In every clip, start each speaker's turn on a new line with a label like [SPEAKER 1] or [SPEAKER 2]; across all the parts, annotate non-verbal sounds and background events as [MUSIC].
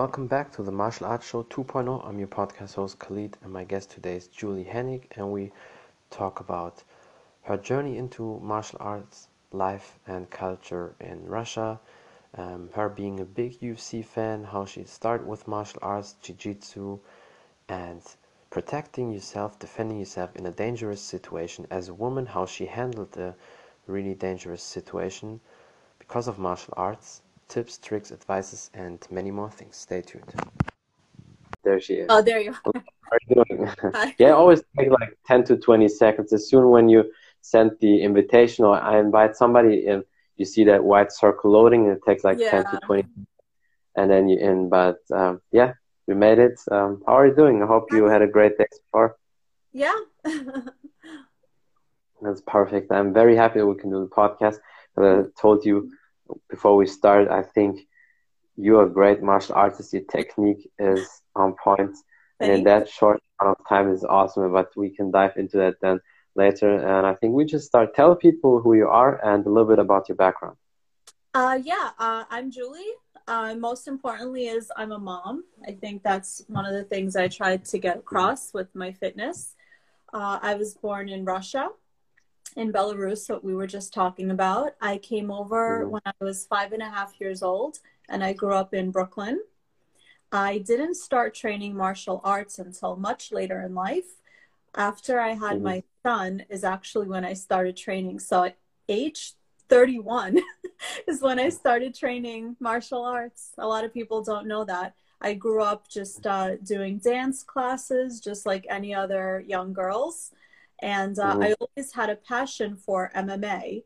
[SPEAKER 1] welcome back to the Martial Arts Show 2.0. I'm your podcast host Khalid, and my guest today is Julie Henick, and we talk about her journey into martial arts, life, and culture in Russia. Um, her being a big UFC fan, how she started with martial arts, jiu-jitsu, and protecting yourself, defending yourself in a dangerous situation as a woman, how she handled a really dangerous situation because of martial arts tips, tricks, advices, and many more things. Stay tuned. There she is.
[SPEAKER 2] Oh, there you are.
[SPEAKER 1] How are you doing? [LAUGHS] [LAUGHS] yeah, always take like 10 to 20 seconds. As soon when you send the invitation or I invite somebody and you see that white circle loading, and it takes like yeah. 10 to 20 and then you in. But um, yeah, we made it. Um, how are you doing? I hope you had a great day so far.
[SPEAKER 2] Yeah. [LAUGHS]
[SPEAKER 1] That's perfect. I'm very happy that we can do the podcast. I told you before we start, I think you're a great martial artist. Your technique is on point, and in that short amount of time is awesome. But we can dive into that then later. And I think we just start. Tell people who you are and a little bit about your background.
[SPEAKER 2] Uh, yeah, uh, I'm Julie. Uh, most importantly, is I'm a mom. I think that's one of the things I tried to get across with my fitness. Uh, I was born in Russia in Belarus, what we were just talking about. I came over mm-hmm. when I was five and a half years old, and I grew up in Brooklyn. I didn't start training martial arts until much later in life. After I had mm-hmm. my son, is actually when I started training. So at age 31 [LAUGHS] is when I started training martial arts. A lot of people don't know that. I grew up just uh, doing dance classes, just like any other young girls and uh. I always had a passion for MMA.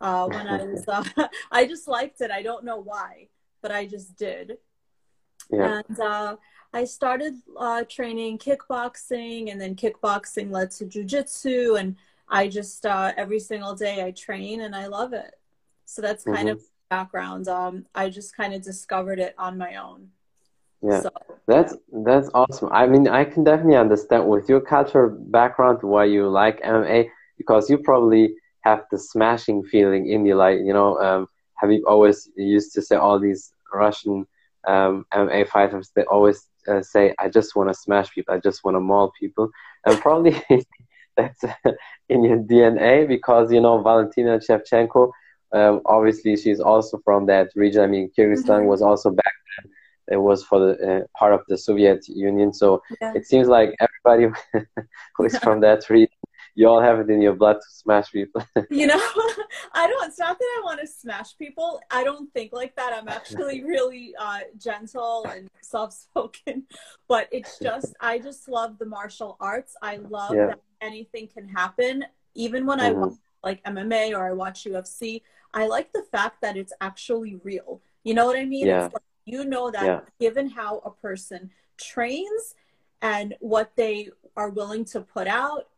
[SPEAKER 2] Uh, when I was, [LAUGHS] uh, [LAUGHS] I just liked it. I don't know why, but I just did. Yeah. And uh, I started uh, training kickboxing, and then kickboxing led to jujitsu, and I just uh, every single day I train, and I love it. So that's kind mm-hmm. of background. Um, I just kind of discovered it on my own.
[SPEAKER 1] Yeah, so, that's that's awesome. I mean, I can definitely understand with your cultural background why you like MMA because you probably have the smashing feeling in you. Like you know, um, you always used to say all these Russian um, MMA fighters. They always uh, say, "I just want to smash people. I just want to maul people," and probably [LAUGHS] that's in your DNA because you know Valentina Shevchenko. Um, obviously, she's also from that region. I mean, Kyrgyzstan mm-hmm. was also back it was for the uh, part of the Soviet Union. So yeah. it seems like everybody [LAUGHS] who is from that [LAUGHS] region, you all have it in your blood to smash people. [LAUGHS]
[SPEAKER 2] you know, I don't. It's not that I want to smash people. I don't think like that. I'm actually really uh, gentle and soft-spoken, but it's just I just love the martial arts. I love yeah. that anything can happen, even when mm-hmm. I watch like MMA or I watch UFC. I like the fact that it's actually real. You know what I mean? Yeah. It's like you know that yeah. given how a person trains and what they are willing to put out,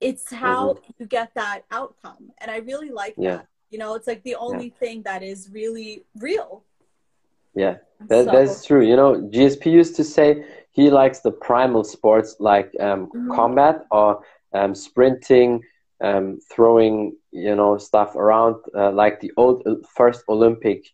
[SPEAKER 2] it's how mm-hmm. you get that outcome. And I really like yeah. that. You know, it's like the only yeah. thing that is really real.
[SPEAKER 1] Yeah, that, so, that's true. You know, GSP used to say he likes the primal sports like um, mm-hmm. combat or um, sprinting, um, throwing, you know, stuff around, uh, like the old uh, first Olympic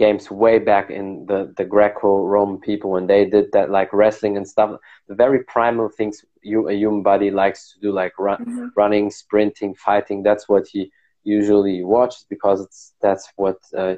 [SPEAKER 1] games way back in the, the Greco-Roman people when they did that like wrestling and stuff. The very primal things you a human body likes to do, like run, mm-hmm. running, sprinting, fighting. That's what he usually watches because it's that's what uh,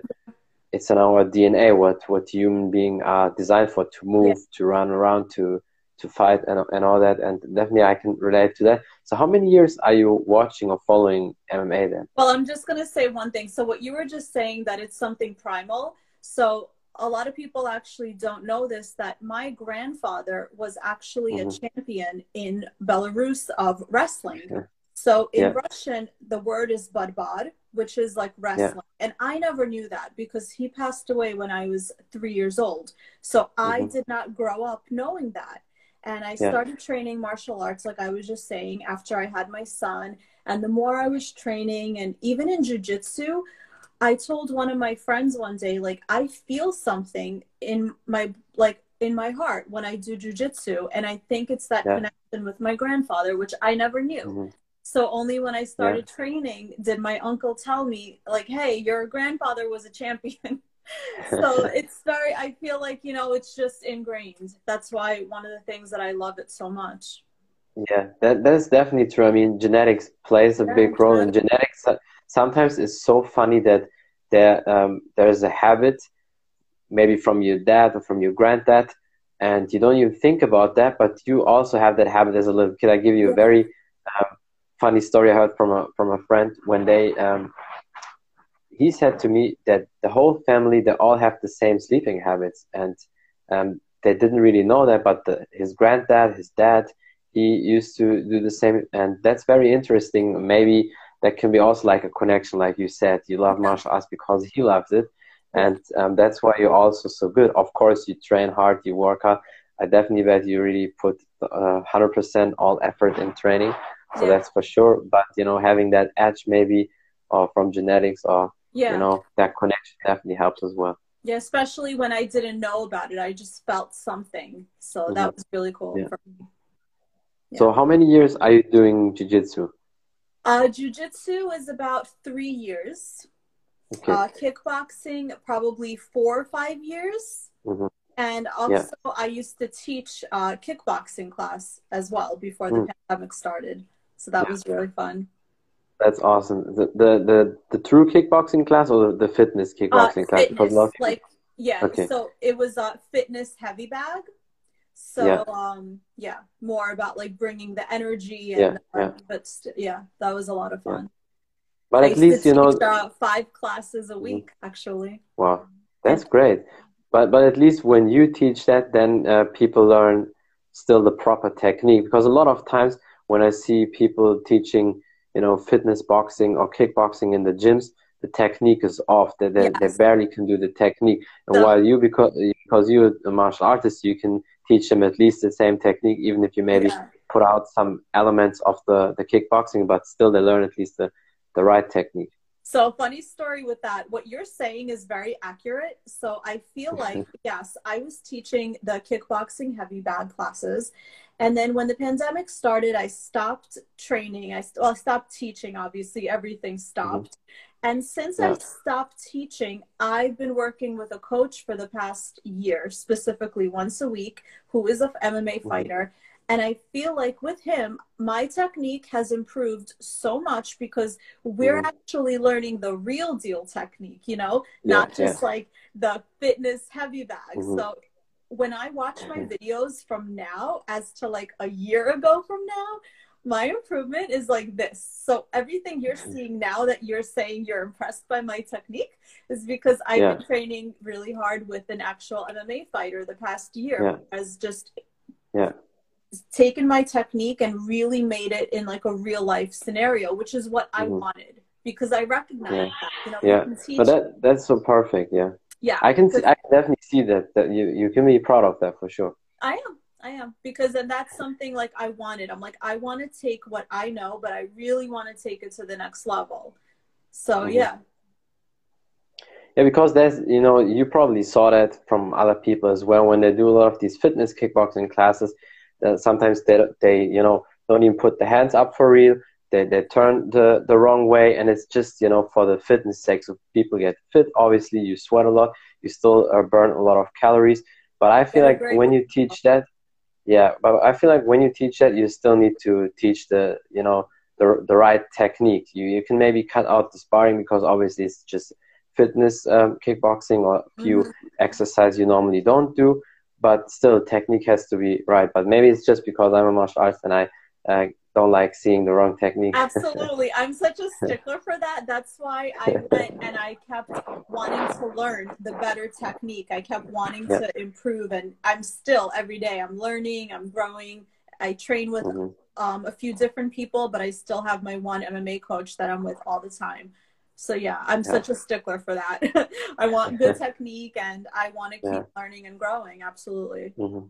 [SPEAKER 1] it's in our DNA. What what human being are designed for to move, yeah. to run around, to to fight and, and all that and definitely i can relate to that so how many years are you watching or following mma then
[SPEAKER 2] well i'm just going to say one thing so what you were just saying that it's something primal so a lot of people actually don't know this that my grandfather was actually mm-hmm. a champion in belarus of wrestling yeah. so in yeah. russian the word is badbad which is like wrestling yeah. and i never knew that because he passed away when i was three years old so i mm-hmm. did not grow up knowing that and I started training martial arts, like I was just saying, after I had my son. And the more I was training, and even in jujitsu, I told one of my friends one day, like, I feel something in my, like, in my heart when I do jujitsu. And I think it's that yeah. connection with my grandfather, which I never knew. Mm-hmm. So only when I started yeah. training did my uncle tell me, like, hey, your grandfather was a champion. [LAUGHS] so [LAUGHS] it's very i feel like you know it's just ingrained. That's why one of the things that i love it so much.
[SPEAKER 1] Yeah that that's definitely true. I mean genetics plays a big role in genetics. Sometimes it's so funny that there um, there's a habit maybe from your dad or from your granddad and you don't even think about that but you also have that habit as a little kid. I give you a very um, funny story i heard from a from a friend when they um, he said to me that the whole family they all have the same sleeping habits and um, they didn't really know that but the, his granddad his dad he used to do the same. And that's very interesting. Maybe that can be also like a connection like you said you love martial arts because he loves it. And um, that's why you're also so good. Of course you train hard you work hard. I definitely bet you really put uh, 100% all effort in training. So yeah. that's for sure. But you know having that edge maybe uh, from genetics or yeah. you know that connection definitely helps as well
[SPEAKER 2] yeah especially when i didn't know about it i just felt something so mm-hmm. that was really cool yeah.
[SPEAKER 1] yeah. so how many years are you doing jiu-jitsu
[SPEAKER 2] uh, jiu-jitsu is about three years okay. uh, kickboxing probably four or five years mm-hmm. and also yeah. i used to teach uh, kickboxing class as well before the mm. pandemic started so that was really fun
[SPEAKER 1] that's awesome. The the the, the true kickboxing class or the, fitness kickboxing
[SPEAKER 2] uh, class? Fitness, because like yeah. Okay. So it was a fitness heavy bag. So yeah. um yeah, more about like bringing the energy and yeah, yeah. but st- yeah, that was a lot of fun.
[SPEAKER 1] But I at least you know
[SPEAKER 2] uh, five classes a week mm-hmm. actually.
[SPEAKER 1] Wow, that's great. But but at least when you teach that, then uh, people learn still the proper technique because a lot of times when I see people teaching you know, fitness boxing or kickboxing in the gyms, the technique is off. They, they, yes. they barely can do the technique. And so, while you, because, because you're a martial artist, you can teach them at least the same technique, even if you maybe yeah. put out some elements of the, the kickboxing, but still they learn at least the, the right technique.
[SPEAKER 2] So, funny story with that. What you're saying is very accurate. So, I feel [LAUGHS] like, yes, I was teaching the kickboxing heavy bag classes, and then when the pandemic started, I stopped training. I well, I stopped teaching. Obviously, everything stopped. Mm-hmm. And since yeah. I stopped teaching, I've been working with a coach for the past year, specifically once a week, who is a MMA mm-hmm. fighter. And I feel like with him, my technique has improved so much because we're mm-hmm. actually learning the real deal technique, you know, yeah, not just yeah. like the fitness heavy bag. Mm-hmm. So when I watch my videos from now as to like a year ago from now, my improvement is like this. So everything you're seeing now that you're saying you're impressed by my technique is because I've yeah. been training really hard with an actual MMA fighter the past year yeah. has just
[SPEAKER 1] yeah
[SPEAKER 2] taken my technique and really made it in like a real life scenario, which is what mm-hmm. I wanted because I recognize
[SPEAKER 1] yeah.
[SPEAKER 2] that. You know,
[SPEAKER 1] yeah. But that that's so perfect, yeah
[SPEAKER 2] yeah
[SPEAKER 1] i can see, i can definitely see that that you you can be proud of that for sure.
[SPEAKER 2] I am i am because then that's something like i wanted. I'm like i want to take what i know but i really want to take it to the next level. So mm-hmm. yeah.
[SPEAKER 1] Yeah because there's you know you probably saw that from other people as well when they do a lot of these fitness kickboxing classes uh, sometimes they they you know don't even put the hands up for real they, they turn the, the wrong way and it's just you know for the fitness sake so people get fit obviously you sweat a lot you still uh, burn a lot of calories but i feel like when you teach that yeah but i feel like when you teach that you still need to teach the you know the, the right technique. You, you can maybe cut out the sparring because obviously it's just fitness um, kickboxing or a few mm-hmm. exercises you normally don't do but still technique has to be right. But maybe it's just because i'm a martial artist and i uh, don't like seeing the wrong technique.
[SPEAKER 2] Absolutely. [LAUGHS] I'm such a stickler for that. That's why I [LAUGHS] went and I kept wanting to learn the better technique. I kept wanting yeah. to improve and I'm still every day I'm learning, I'm growing. I train with mm-hmm. um, a few different people, but I still have my one MMA coach that I'm with all the time. So yeah, I'm yeah. such a stickler for that. [LAUGHS] I want good technique and I want to keep yeah. learning and growing. Absolutely.
[SPEAKER 1] Mm-hmm.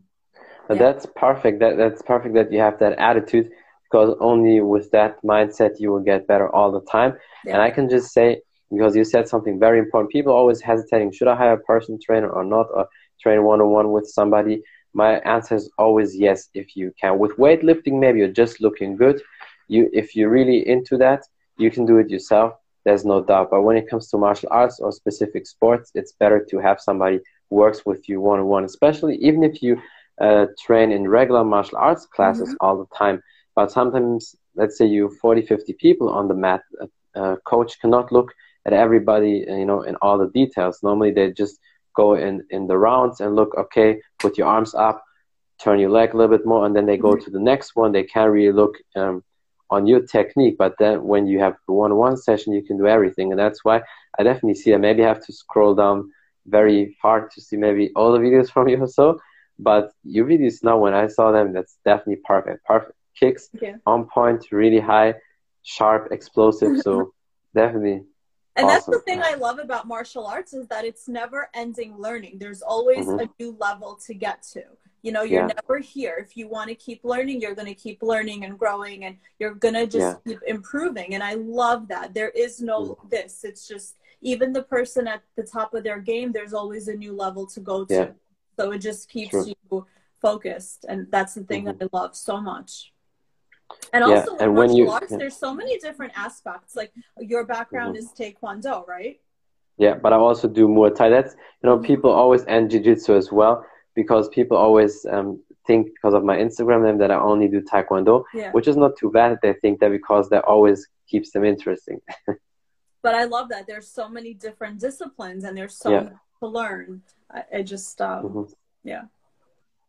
[SPEAKER 1] That's perfect. That that's perfect that you have that attitude because only with that mindset you will get better all the time. Yeah. And I can just say, because you said something very important, people always hesitating, should I hire a personal trainer or not, or train one on one with somebody? My answer is always yes, if you can. With weightlifting, maybe you're just looking good. You, if you're really into that, you can do it yourself. there's no doubt. But when it comes to martial arts or specific sports, it's better to have somebody who works with you one on one, especially even if you uh, train in regular martial arts classes mm-hmm. all the time. But sometimes, let's say you 40, 50 people on the mat, a, a coach cannot look at everybody, you know, in all the details. Normally, they just go in in the rounds and look. Okay, put your arms up, turn your leg a little bit more, and then they go mm-hmm. to the next one. They can't really look um, on your technique, but then when you have the one-on-one session, you can do everything, and that's why I definitely see. I maybe have to scroll down very far to see maybe all the [LAUGHS] videos from you or so. But your videos now, when I saw them, that's definitely perfect. Perfect kicks on point, really high, sharp, explosive. So [LAUGHS] definitely
[SPEAKER 2] and awesome. that's the thing I love about martial arts is that it's never ending learning. There's always mm-hmm. a new level to get to. You know, you're yeah. never here. If you want to keep learning, you're going to keep learning and growing and you're going to just yeah. keep improving. And I love that. There is no mm-hmm. this. It's just even the person at the top of their game, there's always a new level to go to. Yeah. So it just keeps True. you focused. And that's the thing mm-hmm. that I love so much. And yeah. also and when you, arts, yeah. there's so many different aspects. Like your background mm-hmm. is Taekwondo, right?
[SPEAKER 1] Yeah, but I also do Muay Thai. That's you know, people always and Jiu Jitsu as well because people always um, think because of my Instagram name that I only do Taekwondo, yeah. which is not too bad. They think that because that always keeps them interesting. [LAUGHS]
[SPEAKER 2] but I love that there's so many different disciplines and there's so yeah. much to learn. I, I just um, mm-hmm. yeah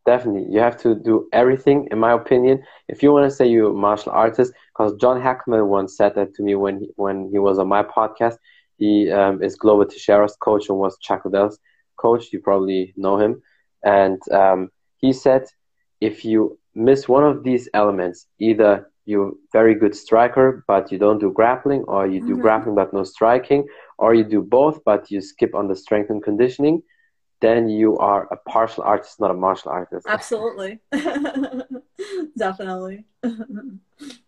[SPEAKER 1] definitely. You have to do everything in my opinion. If you want to say you're a martial artist because john hackleman once said that to me when he, when he was on my podcast. He um, is glover teixeira's coach and was chuck liddell's coach. You probably know him. And um, he said if you miss one of these elements either you're very good striker but you don't do grappling or you do mm-hmm. grappling but no striking or you do both but you skip on the strength and conditioning then you are a partial artist, not a martial artist.
[SPEAKER 2] Absolutely, [LAUGHS] definitely. [LAUGHS]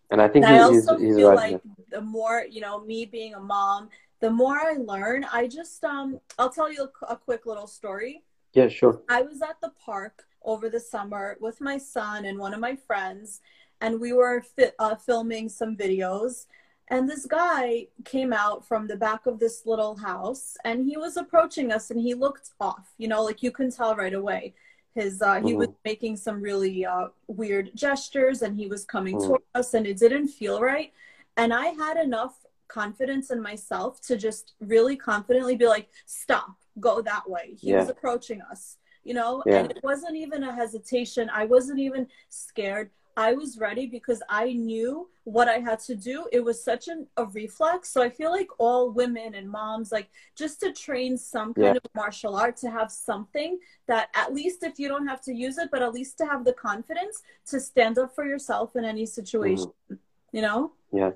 [SPEAKER 1] And I think
[SPEAKER 2] and he's, I also he's, he's feel right. like the more you know, me being a mom, the more I learn. I just um, I'll tell you a, a quick little story.
[SPEAKER 1] Yeah, sure.
[SPEAKER 2] I was at the park over the summer with my son and one of my friends, and we were fi- uh, filming some videos and this guy came out from the back of this little house and he was approaching us and he looked off, you know, like you can tell right away. His uh, he was mm-hmm. making some really uh, weird gestures and he was coming mm. toward us and it didn't feel right. And I had enough confidence in myself to just really confidently be like, stop, go that way. He yeah. was approaching us, you know, yeah. and it wasn't even a hesitation. I wasn't even scared. I was ready because I knew what I had to do. It was such an, a reflex. So I feel like all women and moms, like just to train some kind yeah. of martial art, to have something that at least if you don't have to use it, but at least to have the confidence to stand up for yourself in any situation, mm. you know?
[SPEAKER 1] Yeah.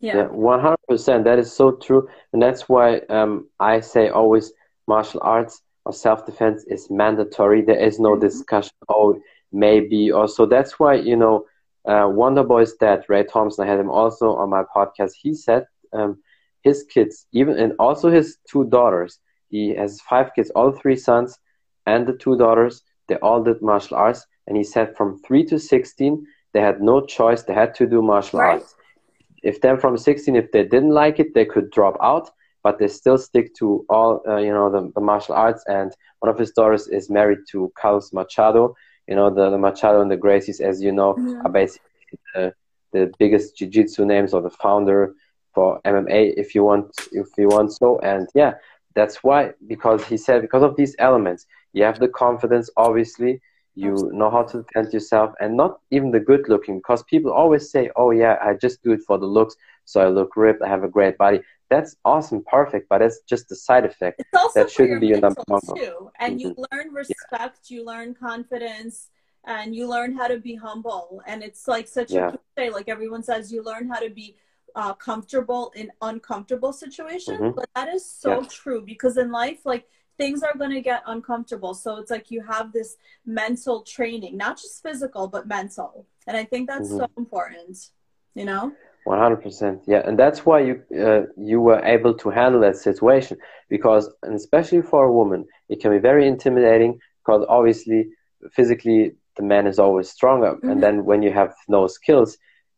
[SPEAKER 1] Yeah. One hundred percent. That is so true, and that's why um, I say always martial arts or self defense is mandatory. There is no mm-hmm. discussion. Oh, maybe also that's why you know uh, Wonder Boy's dad Ray Thompson I had him also on my podcast. He said um, his kids even and also his two daughters he has five kids all three sons and the two daughters they all did martial arts. And he said from 3 to 16 they had no choice they had to do martial right. arts. If then from 16 if they didn't like it they could drop out but they still stick to all uh, you know the, the martial arts. And one of his daughters is married to Carlos Machado you know, the, the Machado and the Gracies, as you know, mm-hmm. are basically the, the biggest jiu-jitsu names or the founder for MMA, if you want, if you want so. And yeah, that's why, because he said, because of these elements, you have the confidence, obviously, you know how to defend yourself, and not even the good looking, because people always say, oh yeah, I just do it for the looks, so I look ripped, I have a great body that's awesome, perfect, but it's just a side effect.
[SPEAKER 2] It's also that shouldn't be your number one. Too. And mm-hmm. you learn respect, yeah. you learn confidence, and you learn how to be humble. And it's like such yeah. a cliche, like everyone says, you learn how to be uh, comfortable in uncomfortable situations. Mm-hmm. But that is so yeah. true because in life, like things are going to get uncomfortable. So it's like you have this mental training, not just physical, but mental. And I think that's mm-hmm. so important, you know?
[SPEAKER 1] One hundred percent, yeah, and that's why you uh, you were able to handle that situation because, and especially for a woman, it can be very intimidating because obviously physically the man is always stronger, mm-hmm. and then when you have no skills,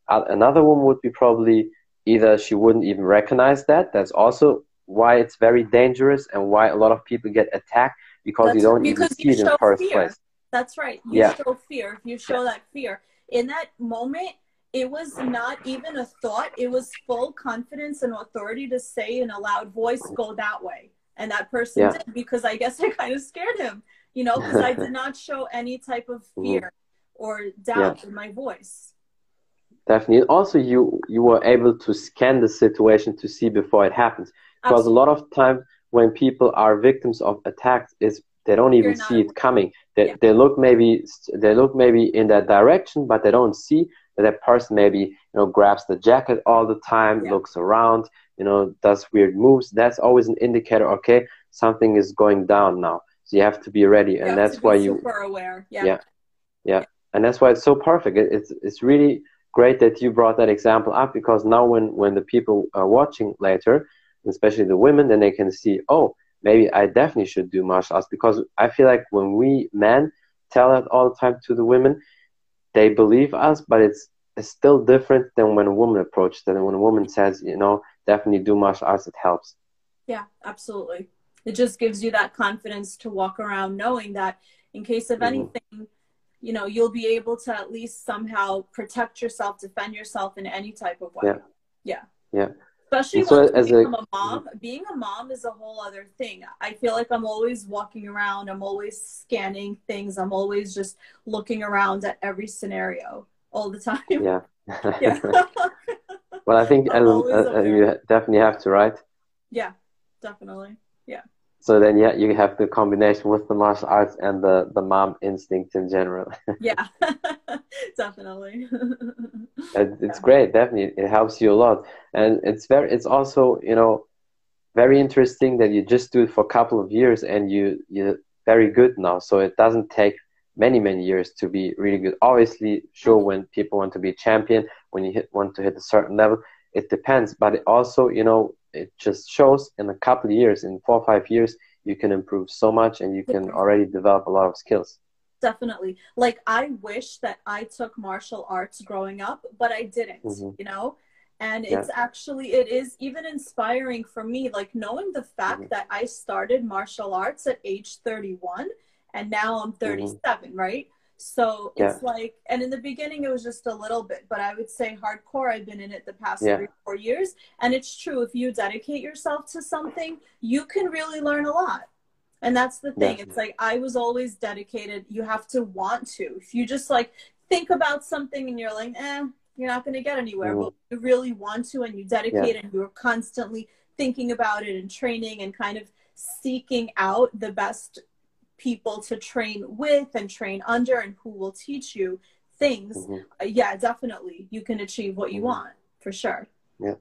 [SPEAKER 1] another woman would be probably either she wouldn't even recognize that. That's also why it's very dangerous and why a lot of people get attacked because That's you don't because even see it in the first
[SPEAKER 2] fear.
[SPEAKER 1] place.
[SPEAKER 2] That's right. You yeah. show fear. If you show yeah. that fear in that moment, it was not even a thought. It was full confidence and authority to say in a loud voice, "Go that way," and that person yeah. did because I guess [LAUGHS] I kind of scared him, you know, because I did not show any type of mm-hmm. fear or doubt in my voice.
[SPEAKER 1] Definitely. Also, you you were able to scan the situation to see before it happens. Because Absolutely. a lot of time when people are victims of attacks, is they don't even see it coming. They, yeah. they look maybe they look maybe in that direction, but they don't see that person maybe you know grabs the jacket all the time, yeah. looks around, you know, does weird moves. That's always an indicator. Okay, something is going down now. So you have to be ready, and that's why you
[SPEAKER 2] super aware. Yeah.
[SPEAKER 1] yeah. yeah, and that's why it's so perfect. It, it's it's really great that you brought that example up because now when when the people are watching later especially the women then they can see oh maybe i definitely should do martial arts because i feel like when we men tell that all the time to the women they believe us but it's it's still different than when a woman approaches and when a woman says you know definitely do martial arts it helps.
[SPEAKER 2] Yeah absolutely. It just gives you that confidence to walk around knowing that in case of mm-hmm. anything you know you'll be able to at least somehow protect yourself defend yourself in any type of way.
[SPEAKER 1] Yeah.
[SPEAKER 2] Yeah.
[SPEAKER 1] Yeah
[SPEAKER 2] especially so when as a, a mom being a mom is a whole other thing. I feel like i'm always walking around i'm always scanning things i'm always just looking around at every scenario all the time.
[SPEAKER 1] Yeah. [LAUGHS] Yeah. Well i think uh, uh, you definitely have to right?
[SPEAKER 2] Yeah definitely
[SPEAKER 1] so then yeah you have the combination with the martial arts and the the mom instinct in general. [LAUGHS]
[SPEAKER 2] Yeah [LAUGHS] definitely. [LAUGHS]
[SPEAKER 1] It's great definitely. It helps you a lot. And it's very it's also you know very interesting that you just do it for a couple of years and you you're very good now. So it doesn't take many many years to be really good. Obviously sure when people want to be a champion when you hit, want to hit a certain level it depends. But it also you know it just shows in a couple of years, in four or five years, you can improve so much and you can already develop a lot of skills.
[SPEAKER 2] Definitely. Like I wish that I took martial arts growing up, but I didn't, mm-hmm. you know? And it's yeah. actually it is even inspiring for me like knowing the fact mm-hmm. that I started martial arts at age 31 and now I'm mm-hmm. 37, mm-hmm. right? So yeah. it's like, and in the beginning it was just a little bit, but I would say hardcore. I've been in it the past yeah. three, four years, and it's true. If you dedicate yourself to something, you can really learn a lot. And that's the thing. Yeah. It's like I was always dedicated. You have to want to. If you just like think about something and you're like, eh, you're not going to get anywhere. Mm-hmm. But you really want to, and you dedicate, and you're constantly thinking about it and training and kind of seeking out the best people to train with and train under and who will teach you things. Mm-hmm. uh, yeah definitely. You can achieve what you mm-hmm. want for sure.
[SPEAKER 1] Yeah.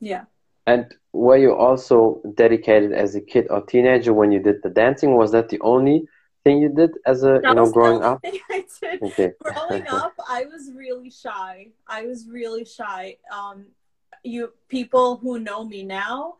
[SPEAKER 2] Yeah.
[SPEAKER 1] And were you also dedicated as a kid or teenager when you did the dancing? Was that the only thing you did as a that you know growing up?
[SPEAKER 2] I did. Okay. [LAUGHS] growing [LAUGHS] up i was really shy. I was really shy. Um you people who know me now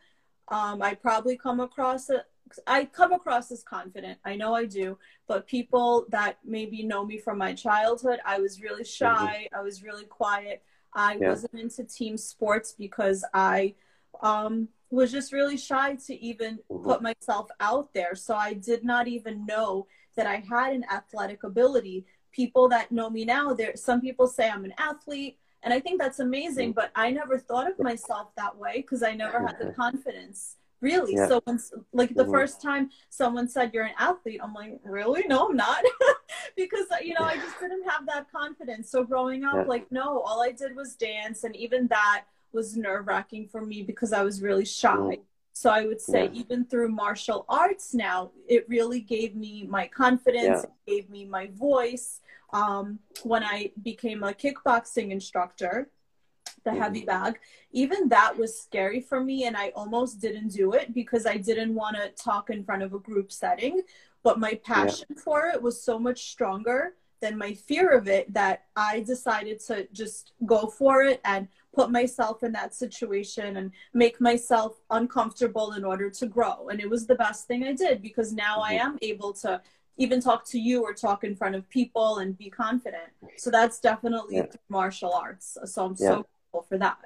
[SPEAKER 2] um i probably come across it I come across as confident. I know I do, but people that maybe know me from my childhood, I was really shy. Mm-hmm. I was really quiet. I yeah. wasn't into team sports because I um, was just really shy to even mm-hmm. put myself out there. So I did not even know that I had an athletic ability. People that know me now, there some people say I'm an athlete, and I think that's amazing. Mm-hmm. But I never thought of myself that way because I never had the confidence really yeah. so when like the mm-hmm. first time someone said you're an athlete i'm like really no i'm not [LAUGHS] because you know i just didn't have that confidence so growing up yeah. like no all i did was dance and even that was nerve wracking for me because i was really shy mm. so i would say yeah. even through martial arts now it really gave me my confidence it gave me my voice um, when i became a kickboxing instructor the mm-hmm. heavy bag even that was scary for me and i almost didn't do it because i didn't want to talk in front of a group setting but my passion yeah. for it was so much stronger than my fear of it that i decided to just go for it and put myself in that situation and make myself uncomfortable in order to grow and it was the best thing i did because now mm-hmm. i am able to even talk to you or talk in front of people and be confident so that's definitely yeah. martial arts so i'm yeah. so for that.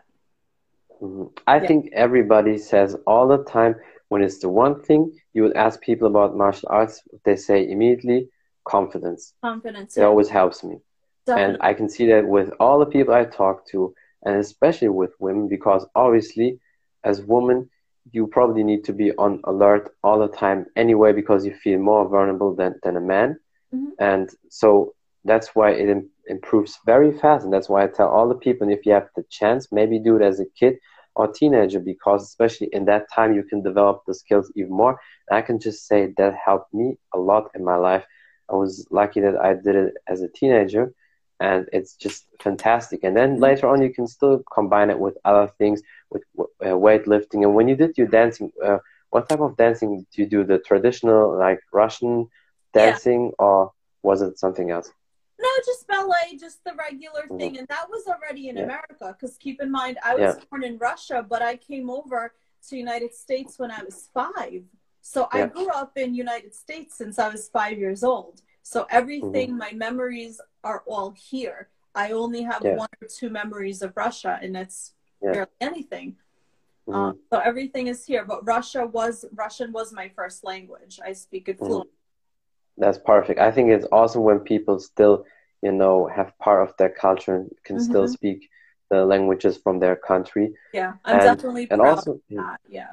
[SPEAKER 1] Mm-hmm. I yeah. think everybody says all the time when it's the one thing you would ask people about martial arts, they say immediately confidence.
[SPEAKER 2] Confidence.
[SPEAKER 1] It yeah. always helps me. Definitely. And I can see that with all the people I talk to, and especially with women, because obviously, as women, you probably need to be on alert all the time anyway, because you feel more vulnerable than, than a man. Mm-hmm. And so that's why it improves very fast. And that's why I tell all the people, if you have the chance, maybe do it as a kid or teenager, because especially in that time, you can develop the skills even more. And I can just say that helped me a lot in my life. I was lucky that I did it as a teenager and it's just fantastic. And then later on, you can still combine it with other things, with uh, weightlifting. And when you did your dancing, uh, what type of dancing do you do? The traditional, like Russian dancing, yeah. or was it something else?
[SPEAKER 2] Just ballet, just the regular mm-hmm. thing. Mm-hmm. And that was already in yeah. America. Because keep in mind, I was yeah. born in Russia, but I came over to United States when I was five. So I grew up in United States since I was five years old. So everything, mm-hmm. my memories are all here. I only have yeah. one or two memories of Russia, and that's yeah. barely anything. Mm-hmm. Um, so everything is here. But Russia was Russian was my first language. I speak it fluently.
[SPEAKER 1] Mm-hmm. That's perfect. I think it's awesome when people still, you know, have part of their culture and can still mm-hmm. speak the languages from their country.
[SPEAKER 2] Yeah, I'm and, definitely and also, Yeah.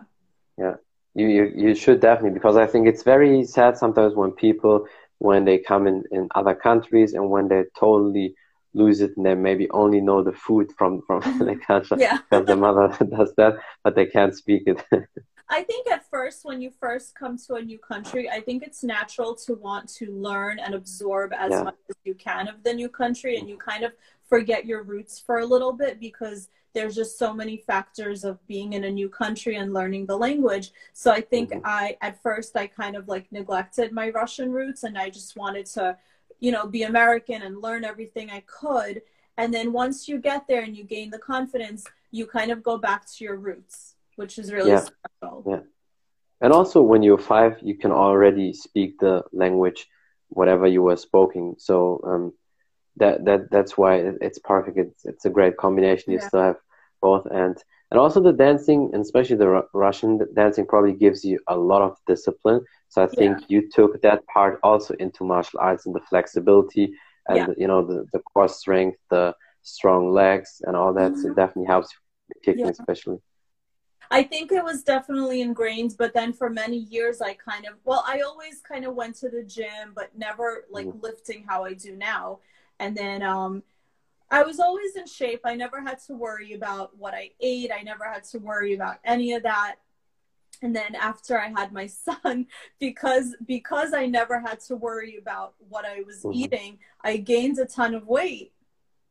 [SPEAKER 1] Yeah. You, you you should definitely because I think it's very sad sometimes when people when they come in, in other countries and when they totally lose it and they maybe only know the food from, from [LAUGHS] the culture
[SPEAKER 2] yeah.
[SPEAKER 1] because the mother [LAUGHS] does that, but they can't speak it. [LAUGHS]
[SPEAKER 2] I think at first, when you first come to a new country, I think it's natural to want to learn and absorb as yeah. much as you can of the new country, and you kind of forget your roots for a little bit because there's just so many factors of being in a new country and learning the language. So I think mm-hmm. I, at first, I kind of like neglected my Russian roots and I just wanted to, you know, be American and learn everything I could. And then once you get there and you gain the confidence, you kind of go back to your roots, which is really yeah. special.
[SPEAKER 1] Yeah. And also, when you're five, you can already speak the language, whatever you were speaking. So, um, that that that's why it's perfect. It's it's a great combination. You yeah. still have both and and also the dancing, and especially the R- Russian dancing, probably gives you a lot of discipline. So I think yeah. you took that part also into martial arts and the flexibility and yeah. you know the the core strength, the strong legs, and all that. Mm-hmm. So it definitely helps kicking, especially.
[SPEAKER 2] I think it was definitely ingrained, but then for many years, I kind of, well, I always kind of went to the gym, but never like mm. lifting how I do now. And then um, I was always in shape. I never had to worry about what I ate. I never had to worry about any of that. And then after I had my [LAUGHS] son, because because I never had to worry about what I was mm-hmm. eating, I gained a ton of weight.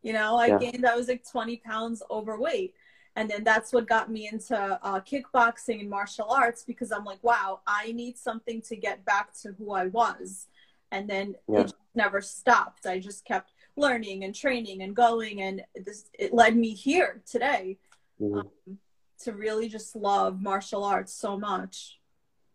[SPEAKER 2] You know, I yeah. gained I was like 20 pounds overweight. And then that's what got me into uh, kickboxing and martial arts because I'm like, wow, I need something to get back to who I was. And then yeah. it never stopped. I just kept learning and training and going and this it led me here today mm-hmm. um, to really just love martial arts so much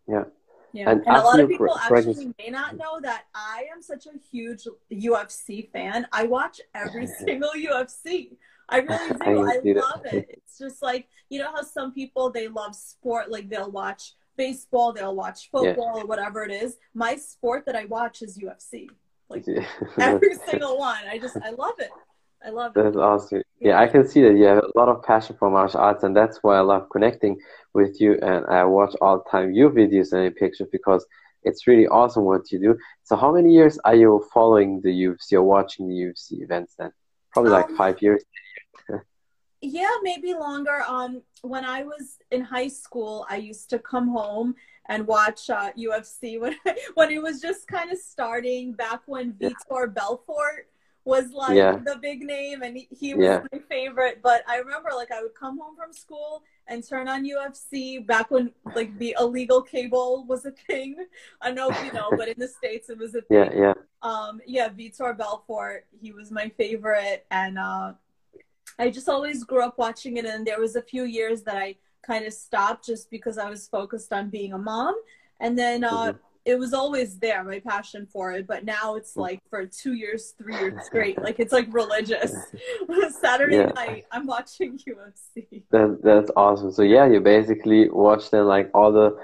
[SPEAKER 1] yeah
[SPEAKER 2] yeah and, and a lot of people actually may not know that i am such a huge ufc fan i watch every [LAUGHS] single ufc I really do. I, I love it. It's just like you know how some people they love sport, like they'll watch baseball, they'll watch football yeah. or whatever it is. My sport that I watch is UFC. Like yeah. [LAUGHS] every single one. I just I love it. I love
[SPEAKER 1] it. That's awesome. Yeah. yeah, I can see that you have a lot of passion for martial arts, and that's why I love connecting with you. And I watch all the time your videos and your pictures because it's really awesome what you do. So, how many years are you following the UFC or watching the UFC events then? Probably like um, five years.
[SPEAKER 2] Yeah, maybe longer. Um, when I was in high school, I used to come home and watch uh, UFC [LAUGHS] when when it was just kind of starting back when Vitor Belfort was like yeah. the big name and he, he was yeah. my favorite. But I remember like I would come home from school and turn on UFC back when like the illegal cable was a thing. I know you know, but in the states it was a [LAUGHS] thing.
[SPEAKER 1] Yeah, yeah.
[SPEAKER 2] Um, yeah, Vitor Belfort, he was my favorite, and uh, I just always grew up watching it. And there was a few years that I kind of stopped just because I was focused on being a mom. And then uh, mm-hmm. it was always there, my passion for it, but now it's like for two years, three years straight. Like it's like religious. [LAUGHS] [LAUGHS] Saturday yeah. night, I'm watching [LAUGHS] UFC.
[SPEAKER 1] That, that's awesome. So yeah, you basically watch them like all the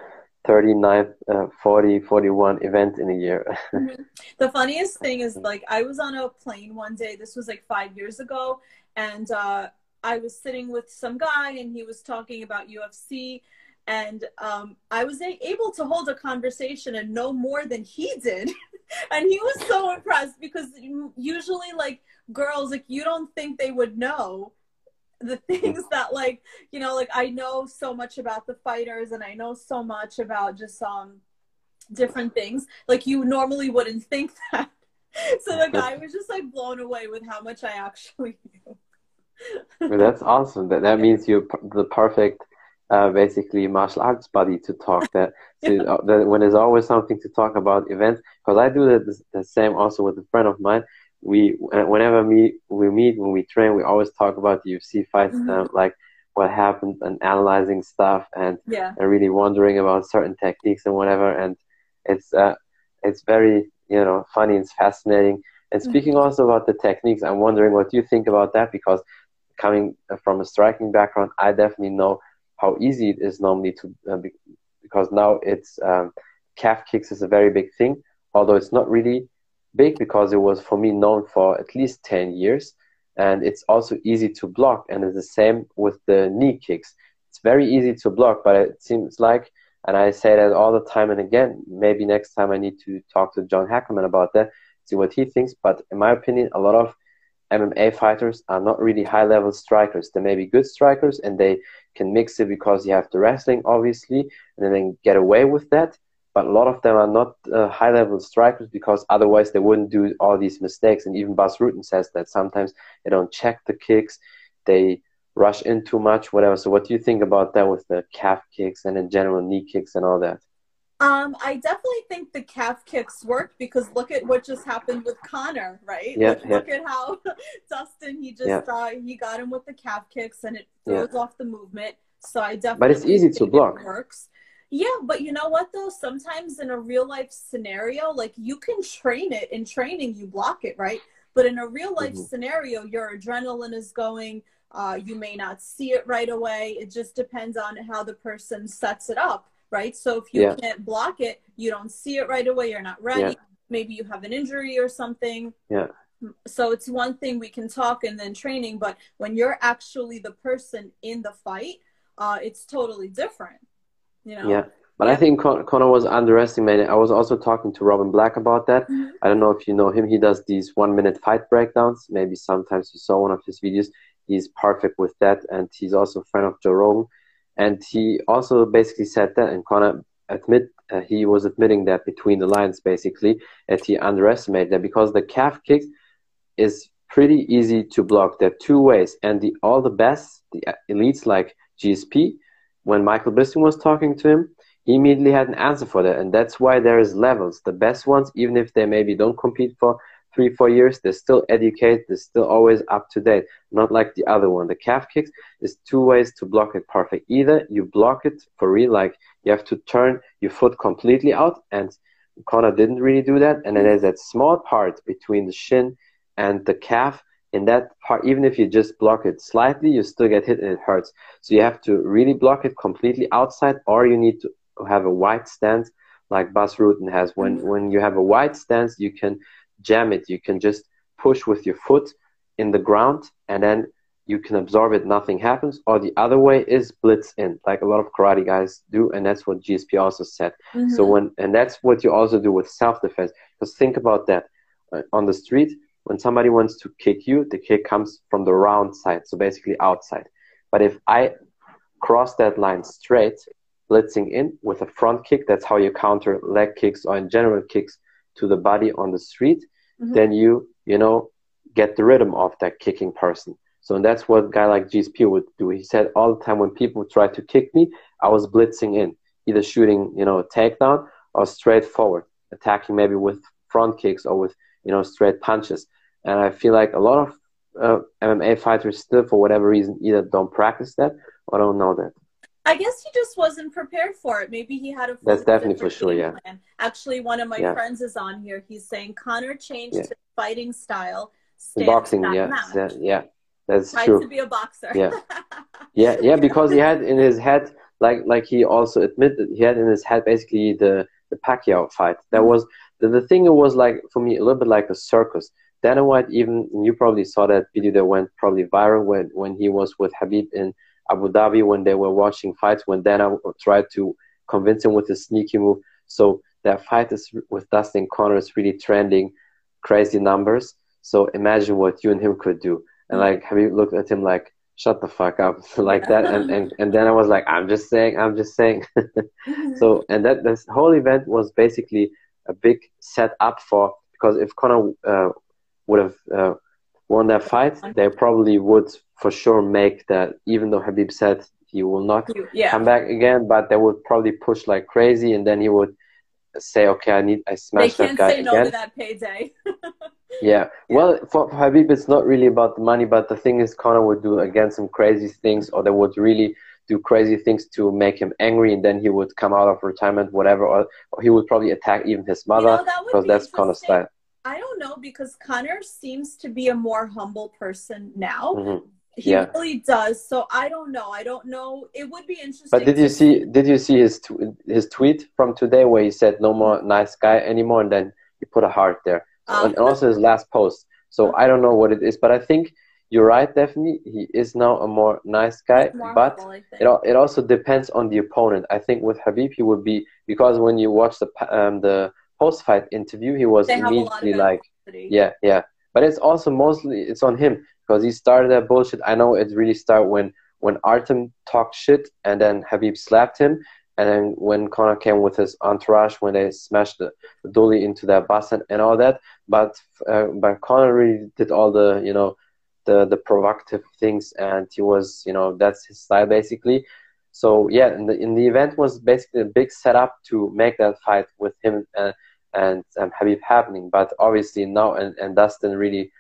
[SPEAKER 1] 39, uh, 40, 41 events in a year.
[SPEAKER 2] mm-hmm. The funniest thing is like I was on a plane one day, this was like five years ago, and uh, I was sitting with some guy and he was talking about UFC and um, I was able to hold a conversation and know more than he did. [LAUGHS] and he was so impressed because usually, like girls, like you don't think they would know the [LAUGHS] things that, like you know, like I know so much about the fighters and I know so much about just um different things. Like you normally wouldn't think [LAUGHS] that. so the guy was just like blown away with how much I actually knew.
[SPEAKER 1] Well, that's awesome. That that means you're the perfect uh, basically martial arts buddy to talk that, to, uh, that when there's always something to talk about events because I do the, the same also with a friend of mine we whenever we we meet when we train we always talk about the UFC fights mm-hmm. uh, like what happened and analyzing stuff and
[SPEAKER 2] yeah.
[SPEAKER 1] and really wondering about certain techniques and whatever and it's uh it's very you know funny and fascinating and mm-hmm. speaking also about the techniques I'm wondering what you think about that because coming from a striking background I definitely know how easy it is normally to uh, be, because now it's um, calf kicks is a very big thing although it's not really big because it was for me known for at least 10 years. And it's also easy to block and it's the same with the knee kicks. It's very easy to block but it seems like and i say that all the time and again maybe next time i need to talk to john hackleman about that see what he thinks. But in my opinion a lot of MMA fighters are not really high level strikers. They may be good strikers and they can mix it because you have the wrestling, obviously, and then get away with that. But a lot of them are not uh, high level strikers because otherwise they wouldn't do all these mistakes. And even Bas Rutten says that sometimes they don't check the kicks, they rush in too much, whatever. So, what do you think about that with the calf kicks and in general knee kicks and all that?
[SPEAKER 2] Um, I definitely think the calf kicks work because look at what just happened with Conor, right?
[SPEAKER 1] Yeah,
[SPEAKER 2] look,
[SPEAKER 1] yeah.
[SPEAKER 2] look at how [LAUGHS] Dustin he just
[SPEAKER 1] yeah.
[SPEAKER 2] uh, he got him with the calf kicks and it throws yeah. off the movement. So I definitely
[SPEAKER 1] But it's easy to block.
[SPEAKER 2] works. Yeah, but you know what though? Sometimes in a real life scenario, like you can train it in training, you block it, right? But in a real life mm-hmm. scenario, your adrenaline is going. Uh, you may not see it right away. It just depends on how the person sets it up right? So if you yeah. can't block it, you don't see it right away, you're not ready. Yeah. Maybe you have an injury or something.
[SPEAKER 1] Yeah.
[SPEAKER 2] So it's one thing we can talk and then training, but when you're actually the person in the fight, uh, it's totally different. You know?
[SPEAKER 1] Yeah. But I think Con- Conor was underestimated. I was also talking to Robin Black about that.
[SPEAKER 2] Mm-hmm.
[SPEAKER 1] I don't know if you know him. He does these one minute fight breakdowns. Maybe sometimes you saw one of his videos. He's perfect with that. And he's also a friend of Joe Rogan. And he also basically said that, and Conor admit uh, he was admitting that between the lines, basically, that he underestimated that because the calf kick is pretty easy to block. There are two ways, and the all the best, the elites like GSP, when Michael Bisping was talking to him, he immediately had an answer for that, and that's why there is levels. The best ones, even if they maybe don't compete for three, four years, they're still educated, they're still always up to date. Not like the other one. The calf kicks is two ways to block it perfect. Either you block it for real, like you have to turn your foot completely out, and Conor didn't really do that. And then there's that small part between the shin and the calf. In that part, even if you just block it slightly, you still get hit and it hurts. So you have to really block it completely outside, or you need to have a wide stance like Bas Rutten has. When mm. when you have a wide stance, you can jam it. You can just push with your foot in the ground and then you can absorb it, nothing happens. Or the other way is blitz in, like a lot of karate guys do, and that's what GSP also said.
[SPEAKER 2] Mm-hmm.
[SPEAKER 1] So when and that's what you also do with self defense. Because think about that uh, on the street, when somebody wants to kick you, the kick comes from the round side, so basically outside. But if I cross that line straight, blitzing in with a front kick, that's how you counter leg kicks or in general kicks to the body on the street mm-hmm. then you you know get the rhythm of that kicking person. So that's what a guy like GSP would do. He said all the time when people tried to kick me, I was blitzing in, either shooting you know a takedown or straight forward, attacking maybe with front kicks or with you know straight punches. And I feel like a lot of uh, MMA fighters still, for whatever reason, either don't practice that or don't know that.
[SPEAKER 2] I guess he just wasn't prepared for it. Maybe he had a.
[SPEAKER 1] That's definitely for sure. Yeah.
[SPEAKER 2] Plan. Actually, one of my yeah. friends is on here. He's saying Conor changed yeah. his fighting style.
[SPEAKER 1] Boxing, yeah, yeah, yeah, that's
[SPEAKER 2] Tried
[SPEAKER 1] true.
[SPEAKER 2] to be a boxer.
[SPEAKER 1] Yeah, [LAUGHS] yeah, yeah. Because he had in his head, like, like he also admitted, he had in his head basically the the Pacquiao fight. That mm-hmm. was the, the thing. It was like for me a little bit like a circus. Dana White, even you probably saw that video that went probably viral when when he was with Khabib in Abu Dhabi when they were watching fights when Dana tried to convince him with a sneaky move. So that fight is with Dustin Conor is really trending, crazy numbers. So imagine what you and him could do. And like, have you looked at him like, shut the fuck up, [LAUGHS] like that? And, and and then I was like, I'm just saying, I'm just saying. [LAUGHS] so and that this whole event was basically a big set up for because if Conor uh, would have uh, won that fight, they probably would for sure make that. Even though Khabib said he will not
[SPEAKER 2] yeah.
[SPEAKER 1] come back again, but they would probably push like crazy, and then he would say, "Okay, I need I smash that guy
[SPEAKER 2] again." They can't say no to that payday. [LAUGHS]
[SPEAKER 1] yeah. Well, for, for Khabib, it's not really about the money, but the thing is, Conor would do again some crazy things, or they would really do crazy things to make him angry, and then he would come out of retirement, whatever, or, or he would probably attack even his mother you know, that because that's Conor's style.
[SPEAKER 2] I don't know because Conor seems to be a more humble person now.
[SPEAKER 1] Mm-hmm.
[SPEAKER 2] He yeah. really does. So I don't know. I don't know. It would be interesting.
[SPEAKER 1] But did you see? Did you see his his tweet from today where he said no more nice guy anymore, and then he put a heart there, um, and also his last post. So I don't know what it is, but I think you're right. Definitely, he is now a more nice guy. But it it also depends on the opponent. I think with Khabib, he would be because when you watch the um, the post fight interview, he was immediately like, yeah, yeah. But it's also mostly it's on him because he started that bullshit. I know it really started when when Artem talked shit and then Khabib slapped him, and then when Conor came with his entourage when they smashed the, dolly into that bus and, and all that. But uh, but Conor really did all the you know the the provocative things, and he was you know that's his style basically. So yeah, in the in the event was basically a big setup to make that fight with him and and um, Khabib happening. But obviously now and, and Dustin really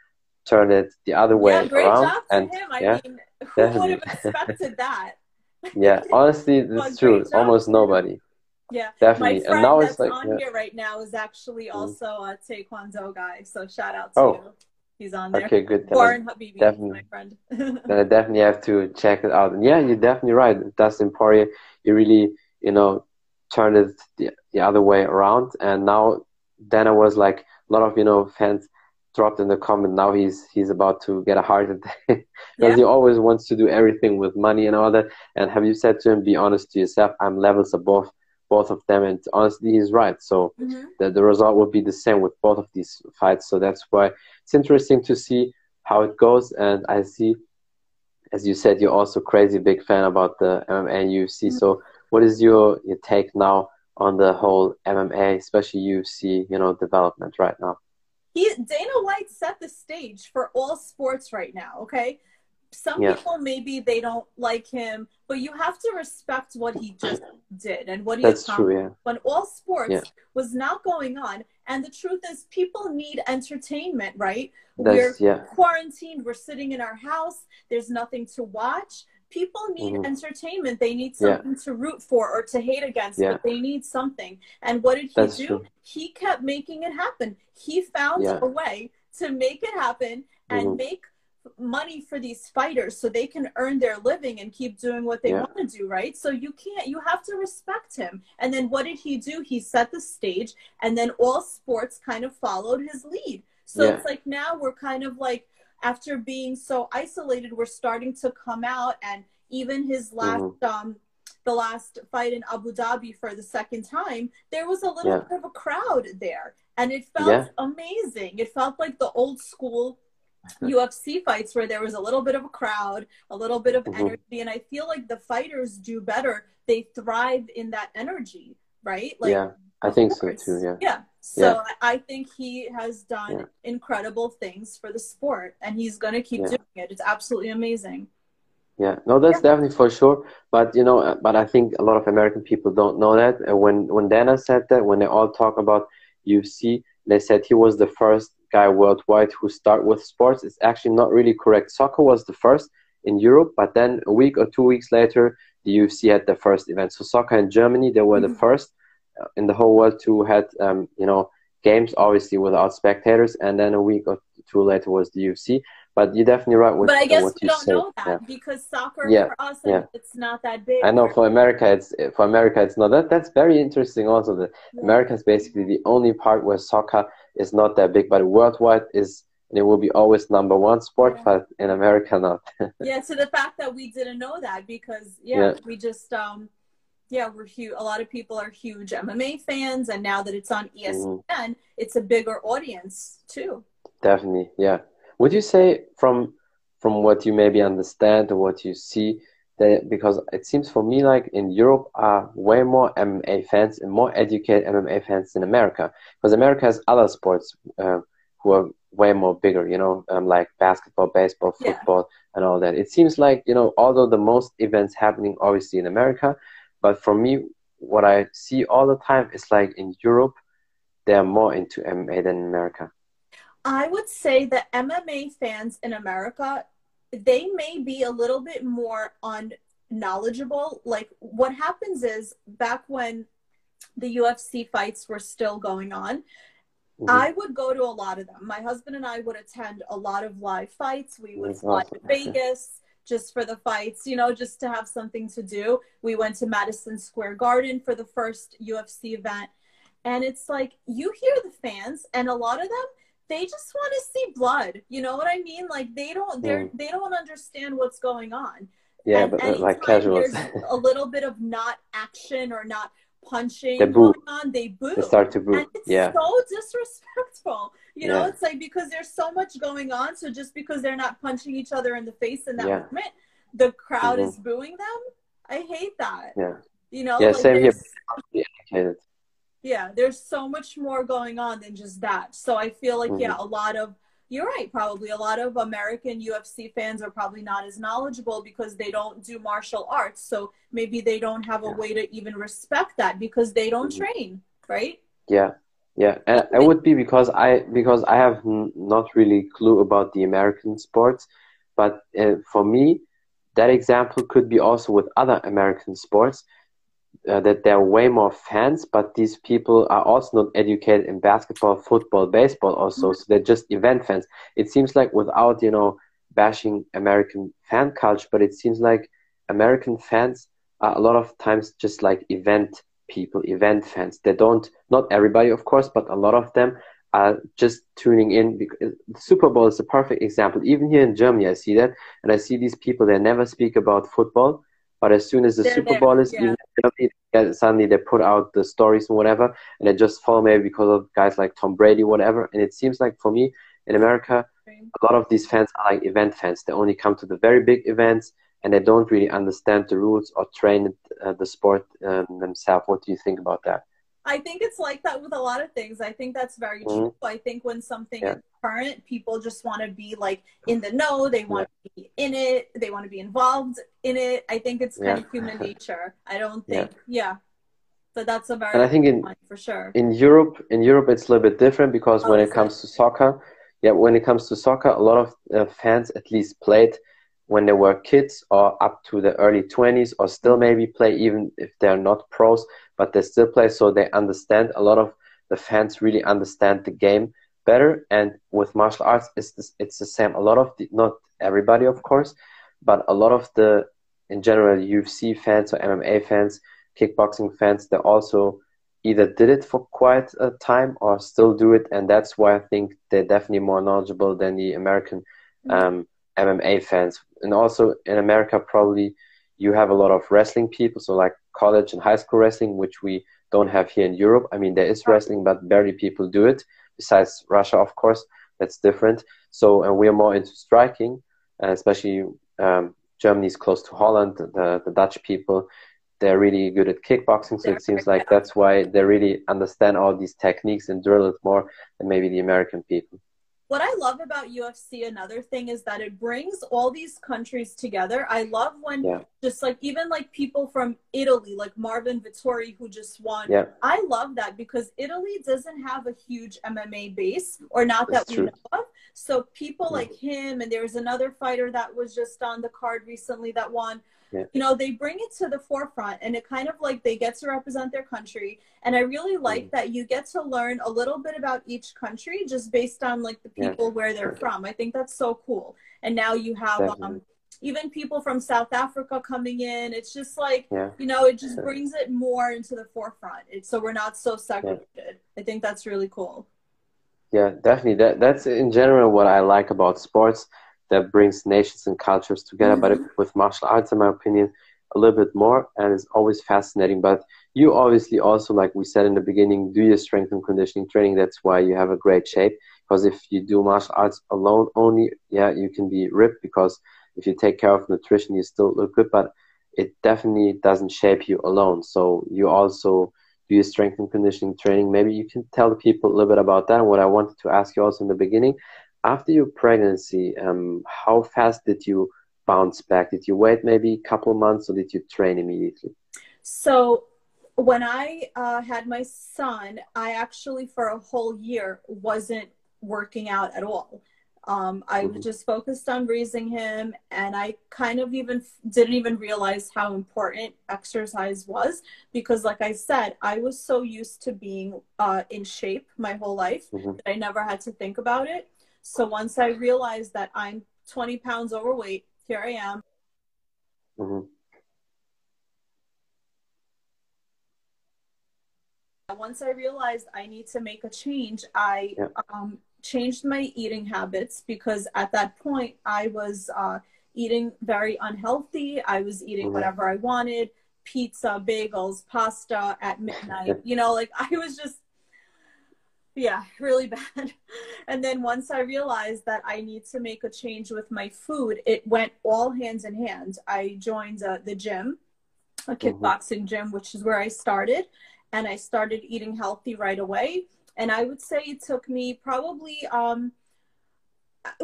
[SPEAKER 1] turned it the other way
[SPEAKER 2] yeah, great
[SPEAKER 1] around.
[SPEAKER 2] Job and him. I yeah, mean, who would have expected that?
[SPEAKER 1] Yeah, [LAUGHS] honestly, that's true. Almost nobody.
[SPEAKER 2] Yeah,
[SPEAKER 1] definitely.
[SPEAKER 2] My friend
[SPEAKER 1] and now
[SPEAKER 2] that's
[SPEAKER 1] it's like
[SPEAKER 2] on
[SPEAKER 1] yeah.
[SPEAKER 2] here right now is actually mm-hmm. also a Taekwondo guy. So shout out to
[SPEAKER 1] oh.
[SPEAKER 2] you. He's on there.
[SPEAKER 1] Okay, good.
[SPEAKER 2] Warren Habibi,
[SPEAKER 1] definitely.
[SPEAKER 2] my friend. [LAUGHS]
[SPEAKER 1] then I definitely have to check it out. And yeah, you're definitely right. Dustin Poirier, you really, you know, turned it the, the other way around. And now then I was like, a lot of, you know, fans dropped in the comment now he's he's about to get a heart attack. [LAUGHS] Because yeah. he always wants to do everything with money and all that. And have you said to him be honest to yourself i'm levels above both of them. And honestly he's right. So
[SPEAKER 2] mm-hmm.
[SPEAKER 1] the, the result will be the same with both of these fights. So that's why it's interesting to see how it goes. And i see as you said you're also crazy big fan about the mma and ufc mm-hmm. so what is your your take now on the whole mma especially ufc you know development right now
[SPEAKER 2] he Dana White set the stage for all sports right now, okay? Some
[SPEAKER 1] yeah.
[SPEAKER 2] people maybe they don't like him, but you have to respect what he just did and what he
[SPEAKER 1] That's
[SPEAKER 2] accomplished.
[SPEAKER 1] True, yeah.
[SPEAKER 2] When all sports
[SPEAKER 1] yeah.
[SPEAKER 2] was not going on, and the truth is, people need entertainment, right?
[SPEAKER 1] That's,
[SPEAKER 2] we're
[SPEAKER 1] yeah.
[SPEAKER 2] quarantined. We're sitting in our house. There's nothing to watch people need mm-hmm. entertainment they need something yeah. to root for or to hate against yeah. but they need something and what did he
[SPEAKER 1] That's
[SPEAKER 2] do
[SPEAKER 1] true.
[SPEAKER 2] he kept making it happen he found
[SPEAKER 1] yeah.
[SPEAKER 2] a way to make it happen and
[SPEAKER 1] mm-hmm.
[SPEAKER 2] make money for these fighters so they can earn their living and keep doing what they
[SPEAKER 1] Yeah.
[SPEAKER 2] want to do right so you can't you have to respect him and then what did he do he set the stage and then all sports kind of followed his lead so
[SPEAKER 1] Yeah.
[SPEAKER 2] it's like now we're kind of like after being so isolated we're starting to come out and even his last
[SPEAKER 1] Mhm.
[SPEAKER 2] um the last fight in Abu Dhabi for the second time there was a little
[SPEAKER 1] Yeah.
[SPEAKER 2] bit of a crowd there and it felt
[SPEAKER 1] Yeah.
[SPEAKER 2] amazing it felt like the old school [LAUGHS] UFC fights where there was a little bit of a crowd, a little bit of
[SPEAKER 1] Mhm.
[SPEAKER 2] energy, and I feel like the fighters do better. They thrive in that energy, right? Like,
[SPEAKER 1] yeah i think so too yeah
[SPEAKER 2] Yeah. So
[SPEAKER 1] Yeah.
[SPEAKER 2] I think he has done
[SPEAKER 1] Yeah.
[SPEAKER 2] incredible things for the sport, and he's gonna keep
[SPEAKER 1] Yeah.
[SPEAKER 2] doing it. It's absolutely amazing.
[SPEAKER 1] Yeah, no, that's definitely for sure. But you know, uh, but I think a lot of American people don't know that. And when when Dana said that, when they all talk about UFC, they said he was the first guy worldwide who start with sports. It's actually not really correct. Soccer was the first in Europe, but then a week or two weeks later, the UFC had the first event. So soccer in Germany, they were mm-hmm. the first uh, in the whole world to had um, you know games, obviously without spectators, and then a week or two later was the UFC. But you're definitely right with
[SPEAKER 2] But I guess
[SPEAKER 1] what
[SPEAKER 2] we
[SPEAKER 1] you
[SPEAKER 2] don't know that
[SPEAKER 1] Yeah.
[SPEAKER 2] because soccer
[SPEAKER 1] Yeah,
[SPEAKER 2] for us,
[SPEAKER 1] yeah.
[SPEAKER 2] it's not that big.
[SPEAKER 1] I know for America, it's for America, it's not that. That's very interesting. Also, that
[SPEAKER 2] Yeah.
[SPEAKER 1] America is basically the only part where soccer is not that big, but worldwide is, and it will be always number one sport.
[SPEAKER 2] Yeah.
[SPEAKER 1] But in America, not. [LAUGHS]
[SPEAKER 2] yeah so the fact that we didn't know that because yeah,
[SPEAKER 1] Yeah.
[SPEAKER 2] we just um yeah we're huge a lot of people are huge mma fans and now that it's on espn
[SPEAKER 1] Mm-hmm.
[SPEAKER 2] it's a bigger audience too
[SPEAKER 1] Definitely, yeah. Would you say from from what you maybe understand or what you see that because it seems for me like in Europe are way more MMA fans and more educated MMA fans than America because America has other sports uh, who are way more bigger, you know, um, like basketball, baseball,
[SPEAKER 2] Yeah.
[SPEAKER 1] football, and all that. It seems like you know, although the most events happening obviously in America, but for me, what I see all the time is like in Europe, they are more into MMA than America.
[SPEAKER 2] i would say that mma fans in america they may be a little bit more unknowledgeable like what happens is back when the ufc fights were still going on
[SPEAKER 1] Mhm.
[SPEAKER 2] I would go to a lot of them. My husband and I would attend a lot of live fights. We would fly
[SPEAKER 1] awesome.
[SPEAKER 2] to Vegas just for the fights, you know, just to have something to do. We went to Madison Square Garden for the first UFC event. And it's like you hear the fans and a lot of them they just want to see blood. You know what I mean? Like they don't they're mm. they don't understand what's going on.
[SPEAKER 1] Yeah,
[SPEAKER 2] And
[SPEAKER 1] but like casuals,
[SPEAKER 2] a little bit of not action or not punching
[SPEAKER 1] They boo.
[SPEAKER 2] going on, they boo
[SPEAKER 1] they start to boo.
[SPEAKER 2] and it's
[SPEAKER 1] Yeah,
[SPEAKER 2] so disrespectful. You know,
[SPEAKER 1] Yeah.
[SPEAKER 2] it's like because there's so much going on, so just because they're not punching each other in the face in that
[SPEAKER 1] Yeah.
[SPEAKER 2] moment, the crowd
[SPEAKER 1] Mhm.
[SPEAKER 2] is booing them. I hate that.
[SPEAKER 1] yeah,
[SPEAKER 2] You know,
[SPEAKER 1] Yeah,
[SPEAKER 2] like
[SPEAKER 1] same here.
[SPEAKER 2] there's- yeah, there's so much more going on than just that. So I feel like yeah,
[SPEAKER 1] Mm-hmm.
[SPEAKER 2] a lot of you're right, probably a lot of American UFC fans are probably not as knowledgeable because they don't do martial arts. So maybe they don't have a
[SPEAKER 1] Yeah.
[SPEAKER 2] way to even respect that because they don't
[SPEAKER 1] Mhm.
[SPEAKER 2] train, right?
[SPEAKER 1] Yeah, yeah, and it would be because I because I have n- not really clue about the American sports, but uh, for me, that example could be also with other American sports. Uh, that there are way more fans, but these people are also not educated in basketball, football, baseball, also. So they're just event fans. It seems like without you know bashing American fan culture, but it seems like American fans are a lot of times just like event people, event fans. They don't, not everybody, of course, but a lot of them are just tuning in. Because the Super Bowl is a perfect example. Even here in Germany, I see that, and I see these people. They never speak about football, but as soon as the
[SPEAKER 2] They're
[SPEAKER 1] Super Bowl is,
[SPEAKER 2] yeah.
[SPEAKER 1] even in yeah, suddenly they put out the stories and whatever, and they just follow maybe because of guys like Tom Brady, whatever. And it seems like for me in America, a lot of these fans are like event fans. They only come to the very big events and they don't really understand the rules or train uh, the sport um, themselves. What do you think about that?
[SPEAKER 2] I think it's like that with a lot of things. I think that's very
[SPEAKER 1] Mhm.
[SPEAKER 2] true. I think when something
[SPEAKER 1] Yeah.
[SPEAKER 2] is current, people just want to be like in the know. They want to be in it. They want to be involved in it. I think it's kind
[SPEAKER 1] Yeah.
[SPEAKER 2] of human nature. I don't think, yeah. But that's a very
[SPEAKER 1] And I think in,
[SPEAKER 2] point for sure.
[SPEAKER 1] in Europe, in Europe, it's a little bit different because
[SPEAKER 2] Oh,
[SPEAKER 1] when it comes to soccer, yeah, when it comes to soccer, a lot of uh, fans at least played when they were kids or up to the early 20s or still maybe play even if they're not pros, but they still play so they understand. A lot of the fans really understand the game better. And with martial arts, it's, this, it's the same. A lot of the, not everybody, of course, but a lot of the, in general, UFC fans or MMA fans, kickboxing fans, they also either did it for quite a time or still do it. And that's why I think they're definitely more knowledgeable than the American um, MMA fans. And also in America, probably you have a lot of wrestling people, so like college and high school wrestling, which we don't have here in Europe. I mean, there is wrestling, but barely people do it. Besides Russia, of course, that's different. So, and we're more into striking, uh, especially um, is close to Holland. The, the Dutch people, they're really good at kickboxing. So it seems like that's why they really understand all these techniques and drill it more than maybe the American people.
[SPEAKER 2] What I love about UFC, another thing is that it brings all these countries together. I love when
[SPEAKER 1] Yeah.
[SPEAKER 2] just like even like people from Italy, like Marvin Vettori, who just won.
[SPEAKER 1] Yeah.
[SPEAKER 2] I love that because Italy doesn't have a huge MMA base, or not
[SPEAKER 1] That's
[SPEAKER 2] that we
[SPEAKER 1] true.
[SPEAKER 2] know of. So people mm-hmm. like him, and there's another fighter that was just on the card recently that won. Yeah. You know, they bring it to the forefront and it kind of like they get to represent their country. And I really like mm-hmm. that you get to learn a little bit about each country just based on like the people yeah. where they're from. I think that's so cool. And now you have um, even people from South Africa coming in. It's just like, yeah. you know, it just brings it more into the forefront. It's, so we're not so segregated. I think that's really cool.
[SPEAKER 1] Yeah, definitely. That that's in general what I like about sports that brings nations and cultures together. Mm-hmm. But with martial arts, in my opinion, a little bit more, and it's always fascinating. But you obviously also, like we said in the beginning, do your strength and conditioning training. That's why you have a great shape. Because if you do martial arts alone only, yeah, you can be ripped because if you take care of nutrition, you still look good, but it definitely doesn't shape you alone. So you also do your strength and conditioning training. Maybe you can tell the people a little bit about that. What I wanted to ask you also in the beginning, after your pregnancy, um, how fast did you bounce back? Did you wait maybe a couple months or did you train immediately?
[SPEAKER 2] So when I uh, had my son, I actually for a whole year wasn't working out at all. Um, I mm-hmm. was just focused on raising him, and I kind of even didn't even realize how important exercise was because, like I said, I was so used to being uh, in shape my whole life mm-hmm. that I never had to think about it. So once I realized that I'm 20 pounds overweight, here I am. Mm-hmm. Once I realized I need to make a change, I yeah. um, changed my eating habits because at that point I was uh, eating very unhealthy. I was eating mm-hmm. whatever I wanted pizza, bagels, pasta at midnight. You know, like [LAUGHS] I was just, yeah, [LAUGHS] really bad. And then once I realized that I need to make a change with my food, it went all hands in hand. I joined uh, the gym, a mm-hmm. kickboxing mm-hmm. gym, which is where I started. And I started eating healthy right away and I would say it took me probably um,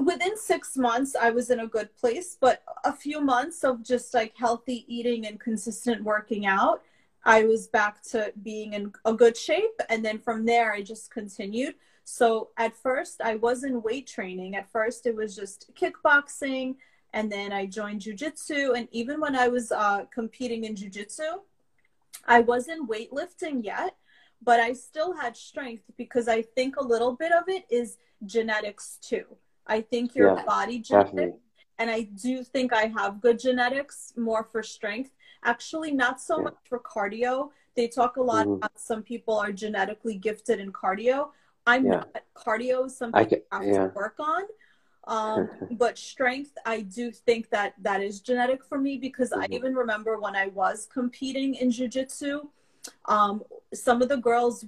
[SPEAKER 2] within six months, I was in a good place, but a few months of just like healthy eating and consistent working out, I was back to being in a good shape. And then from there, I just continued. So at first, I wasn't weight training. At first, it was just kickboxing. And then I joined jujitsu. And even when I was uh, competing in jujitsu, I wasn't weightlifting yet but I still had strength because I think a little bit of it is genetics too. I think your yeah, body genetics, and I do think I have good genetics more for strength. Actually, not so yeah. much for cardio. They talk a lot mm-hmm. about some people are genetically gifted in cardio. I'm yeah. not. Cardio is something can, I have to work on. Um, [LAUGHS] but strength, I do think that that is genetic for me because mm-hmm. I even remember when I was competing in jujitsu um, some of the girls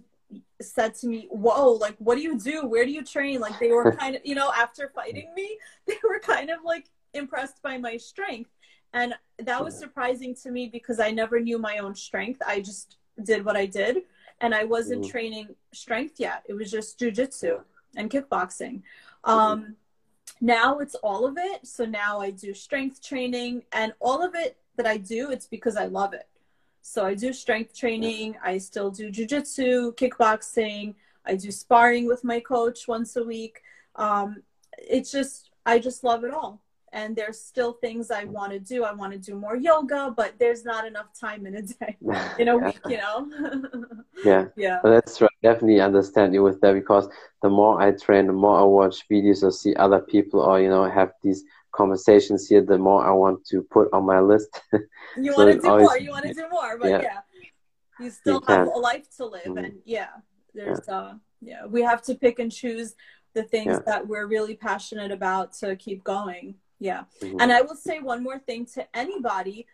[SPEAKER 2] said to me, Whoa, like, what do you do? Where do you train? Like, they were [LAUGHS] kind of, you know, after fighting me, [LAUGHS] they were kind of like impressed by my strength. And that was surprising to me because I never knew my own strength. I just did what I did. And I wasn't mm-hmm. training strength yet. It was just jujitsu and kickboxing. Um, mm-hmm. Now it's all of it. So now I do strength training and all of it that I do, it's because I love it. So I do strength training. I still do jujitsu, kickboxing. I do sparring with my coach once a week. Um, it's just, I just love it all. And there's still things I want to do. I want to do more yoga, but there's not enough time in a day, [LAUGHS] in a week, you know? [LAUGHS]
[SPEAKER 1] yeah. [LAUGHS] Yeah. Well, that's right. Definitely understand you with that because the more I train, the more I watch videos or see other people or, you know, have these conversations here, the more I want to put on my list.
[SPEAKER 2] you so want to do always, more. You want to do more, but yeah, yeah you still you have can. a life to live, mm-hmm. and yeah, there's yeah. uh, yeah, we have to pick and choose the things yeah. that we're really passionate about to keep going. Yeah, mm-hmm. and I will say one more thing to anybody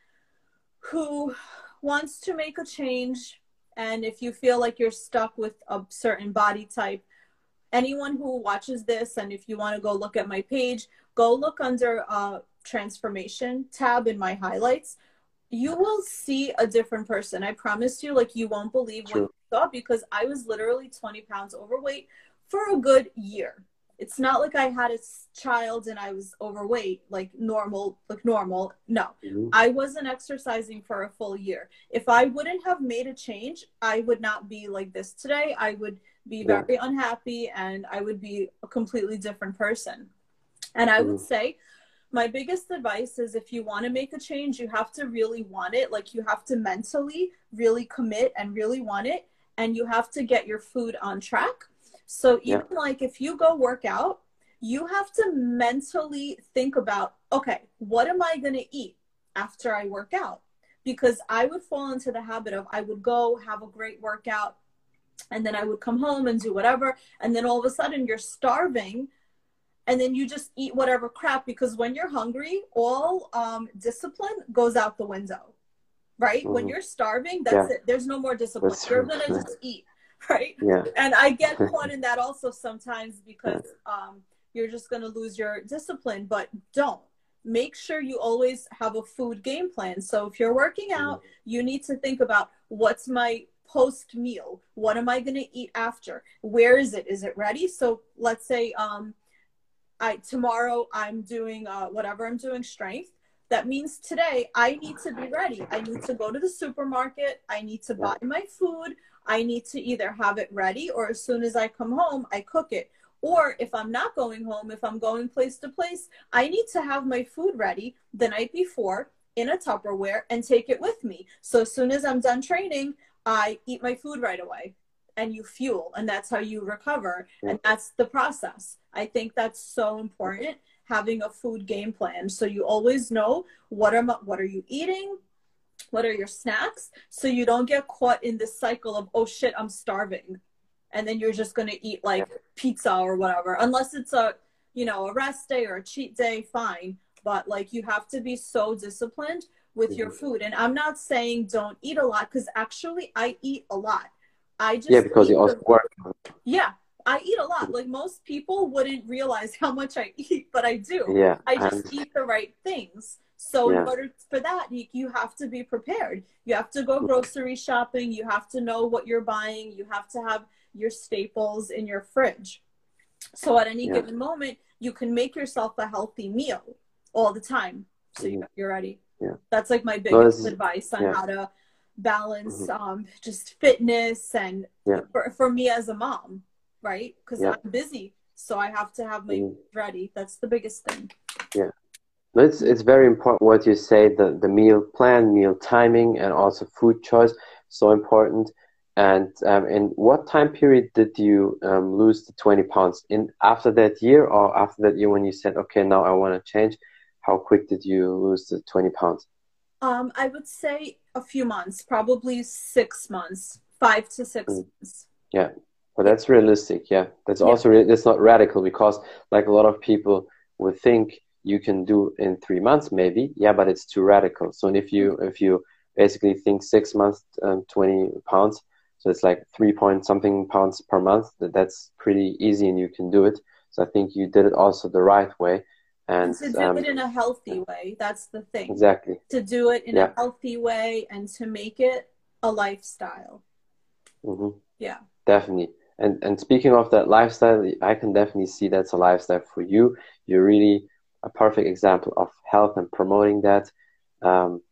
[SPEAKER 2] who wants to make a change, and if you feel like you're stuck with a certain body type anyone who watches this and if you want to go look at my page go look under uh, transformation tab in my highlights you will see a different person i promise you like you won't believe True. what you saw because i was literally 20 pounds overweight for a good year it's not like I had a child and I was overweight, like normal, like normal. No, mm-hmm. I wasn't exercising for a full year. If I wouldn't have made a change, I would not be like this today. I would be very yeah. unhappy and I would be a completely different person. And I mm-hmm. would say my biggest advice is if you want to make a change, you have to really want it. Like you have to mentally really commit and really want it. And you have to get your food on track so even yeah. like if you go work out, you have to mentally think about, okay, what am I going to eat after I work out? Because I would fall into the habit of I would go have a great workout and then I would come home and do whatever. And then all of a sudden you're starving and then you just eat whatever crap because when you're hungry, all um, discipline goes out the window, right? Mm-hmm. When you're starving, that's yeah. it. There's no more discipline. That's you're going to just eat. [LAUGHS] right?
[SPEAKER 1] Yeah.
[SPEAKER 2] And I get [LAUGHS] caught in that also sometimes because um, you're just going to lose your discipline, but don't. Make sure you always have a food game plan. So if you're working out, you need to think about what's my post meal? What am I going to eat after? Where is it? Is it ready? So let's say um, I tomorrow I'm doing uh, whatever I'm doing strength. That means today I need to be ready. I need to go to the supermarket. I need to buy my food. I need to either have it ready or as soon as I come home, I cook it. Or if I'm not going home, if I'm going place to place, I need to have my food ready the night before in a Tupperware and take it with me. So as soon as I'm done training, I eat my food right away and you fuel and that's how you recover and that's the process. I think that's so important having a food game plan so you always know what am what are you eating what are your snacks so you don't get caught in this cycle of oh shit i'm starving and then you're just going to eat like pizza or whatever unless it's a you know a rest day or a cheat day fine but like you have to be so disciplined with your mm-hmm. food and i'm not saying don't eat a lot because actually i eat a lot i just
[SPEAKER 1] yeah because you also work
[SPEAKER 2] yeah I eat a lot. Like most people wouldn't realize [LAUGHS] how much I eat, but I do.
[SPEAKER 1] Yeah.
[SPEAKER 2] I just eat the right things. So yeah. in order for that, you, you have to be prepared. You have to go grocery shopping. You have to know what you're buying. You have to have your staples in your fridge. So at any yeah. given moment, you can make yourself a healthy meal all the time. So mm-hmm. ready.
[SPEAKER 1] Yeah.
[SPEAKER 2] That's like my biggest advice on yeah. how to balance mm-hmm. um, just fitness and
[SPEAKER 1] yeah.
[SPEAKER 2] for, for me as a mom, right? Because I'm busy. So I have to have my mm-hmm. ready. That's the biggest thing.
[SPEAKER 1] It's, it's very important what you say, the, the meal plan, meal timing, and also food choice, so important. And um, in what time period did you um, lose the 20 pounds? In after that year or after that year when you said, okay, now I want to change? How quick did you lose the 20 pounds?
[SPEAKER 2] Um, I would say a few months, probably six months, five to six mm. months.
[SPEAKER 1] Yeah, but that's realistic. Yeah, that's yeah. also that's not radical because like a lot of people would think you can do in three months maybe. Yeah but it's too radical. So if you if you basically think six months um, 20 pounds so it's like three point something pounds per month that that's pretty easy and you can do it. So i think you did it also the right way and
[SPEAKER 2] to do um, it in a healthy way that's the thing.
[SPEAKER 1] Exactly.
[SPEAKER 2] To do it in yeah. a healthy way and to make it a lifestyle.
[SPEAKER 1] Mm-hmm.
[SPEAKER 2] yeah.
[SPEAKER 1] Definitely. And and speaking of that lifestyle i can definitely see that's a lifestyle for you. You really a perfect example of health and promoting that. Um,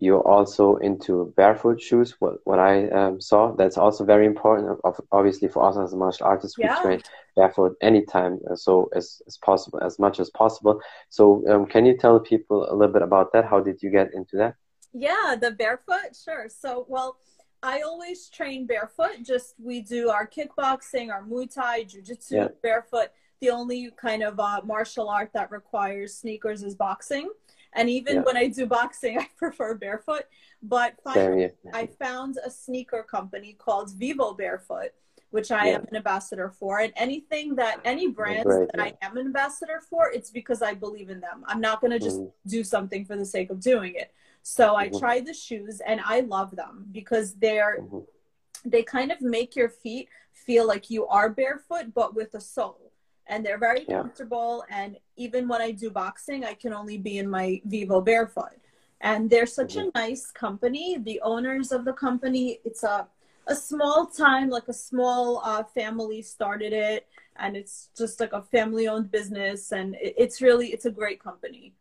[SPEAKER 1] you're also into barefoot shoes. What what I um, saw that's also very important. Of, obviously, for us as a martial artist, we train barefoot anytime, uh, so as as possible, as much as possible. So, um, can you tell people a little bit about that? How did you get into that?
[SPEAKER 2] Yeah, the barefoot, sure. So, well, I always train barefoot. Just we do our kickboxing, our Muay Thai, Jiu Jitsu yeah. barefoot the only kind of uh, martial art that requires sneakers is boxing. And even yeah. when I do boxing, [LAUGHS] I prefer barefoot. But finally, I found a sneaker company called Vivo Barefoot, which I yeah. am an ambassador for. And anything that any brands that yeah. I am an ambassador for, it's because I believe in them. I'm not going to just mm. do something for the sake of doing it. So I mm-hmm. tried the shoes and I love them because they're mm-hmm. they kind of make your feet feel like you are barefoot but with a sole and they're very yeah. comfortable. And even when I do boxing, I can only be in my Vivo barefoot. And they're such mm-hmm. a nice company. The owners of the company, it's a a small time, like a small uh, family started it, and it's just like a family-owned business, and it, it's really it's a great company.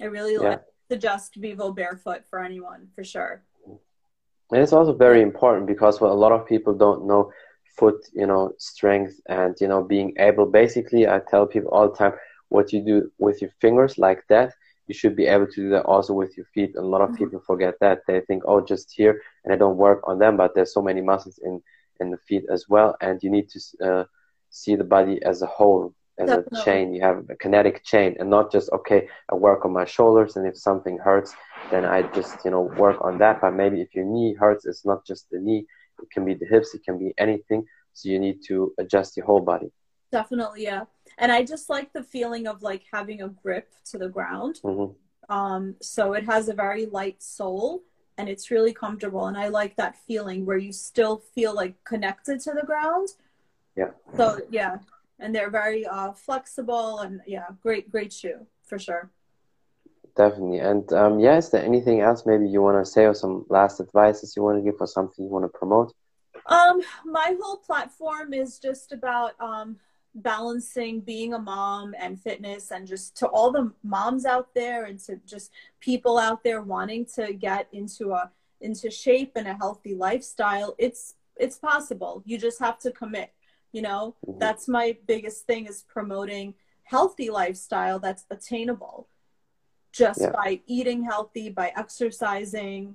[SPEAKER 2] I really yeah. like suggest Vivo Barefoot for anyone for sure.
[SPEAKER 1] And it's also very important because what a lot of people don't know foot, you know, strength and you know being able. Basically, I tell people all the time what you do with your fingers like that you should be able to do that also with your feet. And a lot of mm-hmm. people forget that. They think, oh, just here, and I don't work on them. But there's so many muscles in in the feet as well, and you need to uh, see the body as a whole, as Definitely. a chain. You have a kinetic chain, and not just okay. I work on my shoulders, and if something hurts, then I just you know work on that. But maybe if your knee hurts, it's not just the knee. It can be the hips. It can be anything. So you need to adjust your whole body.
[SPEAKER 2] Definitely, yeah. And I just like the feeling of like having a grip to the ground. Mm-hmm. Um, so it has a very light sole and it's really comfortable. And I like that feeling where you still feel like connected to the ground.
[SPEAKER 1] Yeah.
[SPEAKER 2] So yeah, and they're very uh, flexible and yeah, great, great shoe for sure.
[SPEAKER 1] Definitely. And um, yeah, is there anything else maybe you want to say or some last advices you want to give or something you want to promote?
[SPEAKER 2] Um, my whole platform is just about um, balancing being a mom and fitness and just to all the moms out there and to just people out there wanting to get into a into shape and a healthy lifestyle it's it's possible you just have to commit you know mm-hmm. that's my biggest thing is promoting healthy lifestyle that's attainable just yeah. by eating healthy by exercising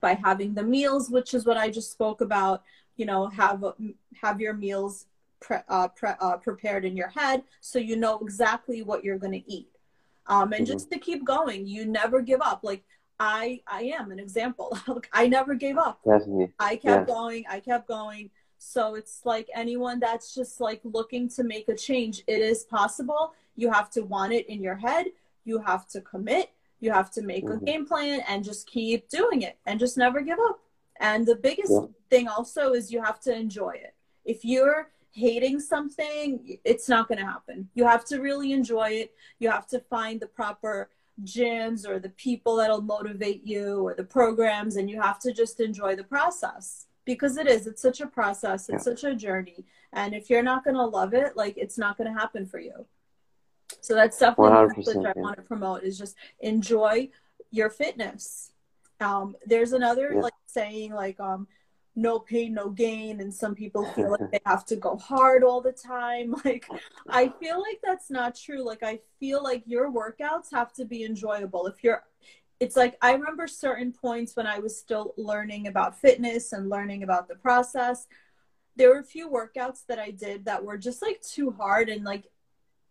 [SPEAKER 2] by having the meals which is what i just spoke about you know have have your meals pre- uh, pre- uh, prepared in your head so you know exactly what you're going to eat um, and mm-hmm. just to keep going you never give up like i i am an example [LAUGHS] i never gave up
[SPEAKER 1] Definitely.
[SPEAKER 2] i kept yeah. going i kept going so it's like anyone that's just like looking to make a change it is possible you have to want it in your head you have to commit you have to make mm-hmm. a game plan and just keep doing it and just never give up and the biggest yeah. thing also is you have to enjoy it if you're hating something, it's not going to happen. You have to really enjoy it. You have to find the proper gyms or the people that'll motivate you or the programs, and you have to just enjoy the process because it is. It's such a process, it's yeah. such a journey. And if you're not going to love it, like it's not going to happen for you. So that's definitely the message yeah. I want to promote is just enjoy your fitness. Um, there's another yeah. like saying like um, no pain no gain and some people [LAUGHS] feel like they have to go hard all the time [LAUGHS] like i feel like that's not true like i feel like your workouts have to be enjoyable if you're it's like i remember certain points when i was still learning about fitness and learning about the process there were a few workouts that i did that were just like too hard and like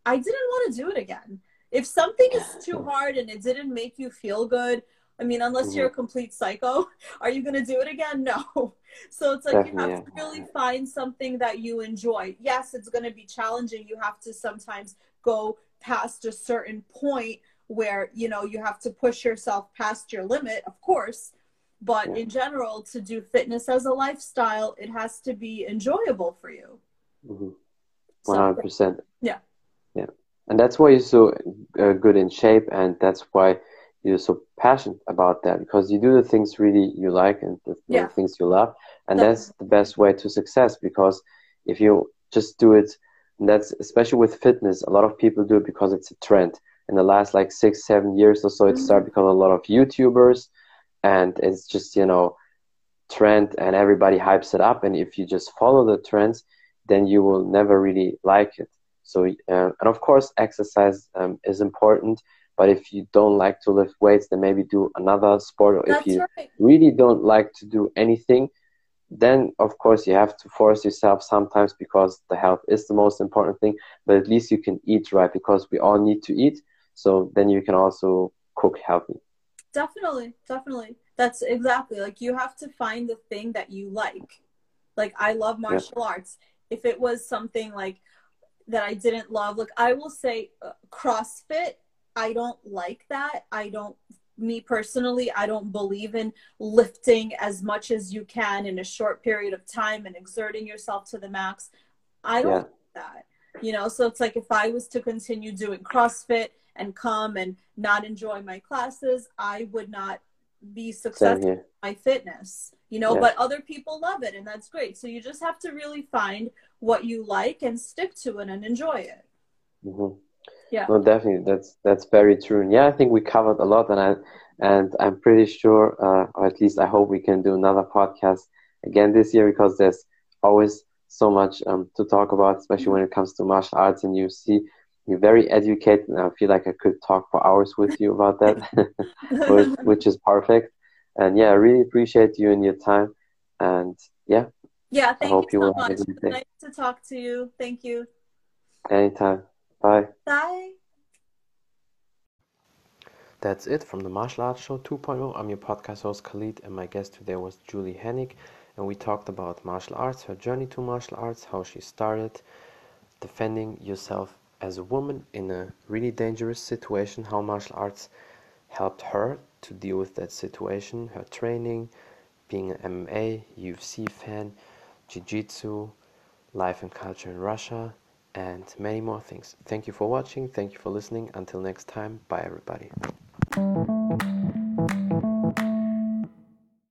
[SPEAKER 2] i didn't want to do it again if something is [SIGHS] too hard and it didn't make you feel good I mean, unless mm-hmm. you're a complete psycho, [LAUGHS] are you going to do it again? No. [LAUGHS] So it's like Definitely, you have to really find something that you enjoy. Yes, it's going to be challenging. You have to sometimes go past a certain point where, you know, you have to push yourself past your limit, of course. But yeah. in general, to do fitness as a lifestyle, it has to be enjoyable for you.
[SPEAKER 1] Mm-hmm. 100%. So,
[SPEAKER 2] yeah.
[SPEAKER 1] Yeah. And that's why you're so uh, good in shape. And that's why you're so passionate about that because you do the things really you like and the, yeah. things you love and that's the best way to success because if you just do it and that's especially with fitness a lot of people do it because it's a trend in the last like six seven years or so it mm-hmm. started because a lot of youtubers and it's just you know trend and everybody hypes it up and if you just follow the trends then you will never really like it so uh, and of course exercise um, is important but if you don't like to lift weights, then maybe do another sport. Or That's if you right. really don't like to do anything, then of course you have to force yourself sometimes because the health is the most important thing. But at least you can eat right because we all need to eat. So then you can also cook healthy.
[SPEAKER 2] Definitely, definitely. That's exactly like you have to find the thing that you like. Like I love martial yeah. arts. If it was something like that I didn't love, like I will say uh, CrossFit I don't like that. I don't me personally, I don't believe in lifting as much as you can in a short period of time and exerting yourself to the max. I don't yeah. like that. You know, so it's like if I was to continue doing CrossFit and come and not enjoy my classes, I would not be successful in my fitness, you know, yeah. but other people love it and that's great. So you just have to really find what you like and stick to it and enjoy it.
[SPEAKER 1] Mm-hmm. Yeah. No, definitely. That's that's very true. And yeah, I think we covered a lot and I and I'm pretty sure uh, or at least I hope we can do another podcast again this year because there's always so much um, to talk about, especially when it comes to martial arts and UFC. You're very educated, and I feel like I could talk for hours with you about that, [LAUGHS] which, which is perfect. And yeah, I really appreciate you and your time. And yeah,
[SPEAKER 2] yeah, thank I hope you, you so much. Nice to talk to you. Thank you.
[SPEAKER 1] Anytime. Bye.
[SPEAKER 2] Bye.
[SPEAKER 1] That's it from the Martial Arts Show 2.0. I'm your podcast host Khalid, and my guest today was Julie Henick and we talked about martial arts, her journey to martial arts, how she started defending yourself as a woman in a really dangerous situation, how martial arts helped her to deal with that situation, her training, being an MMA, UFC fan, jiu-jitsu, life and culture in Russia, and many more things. Thank you for watching. Thank you for listening. Until next time, bye everybody.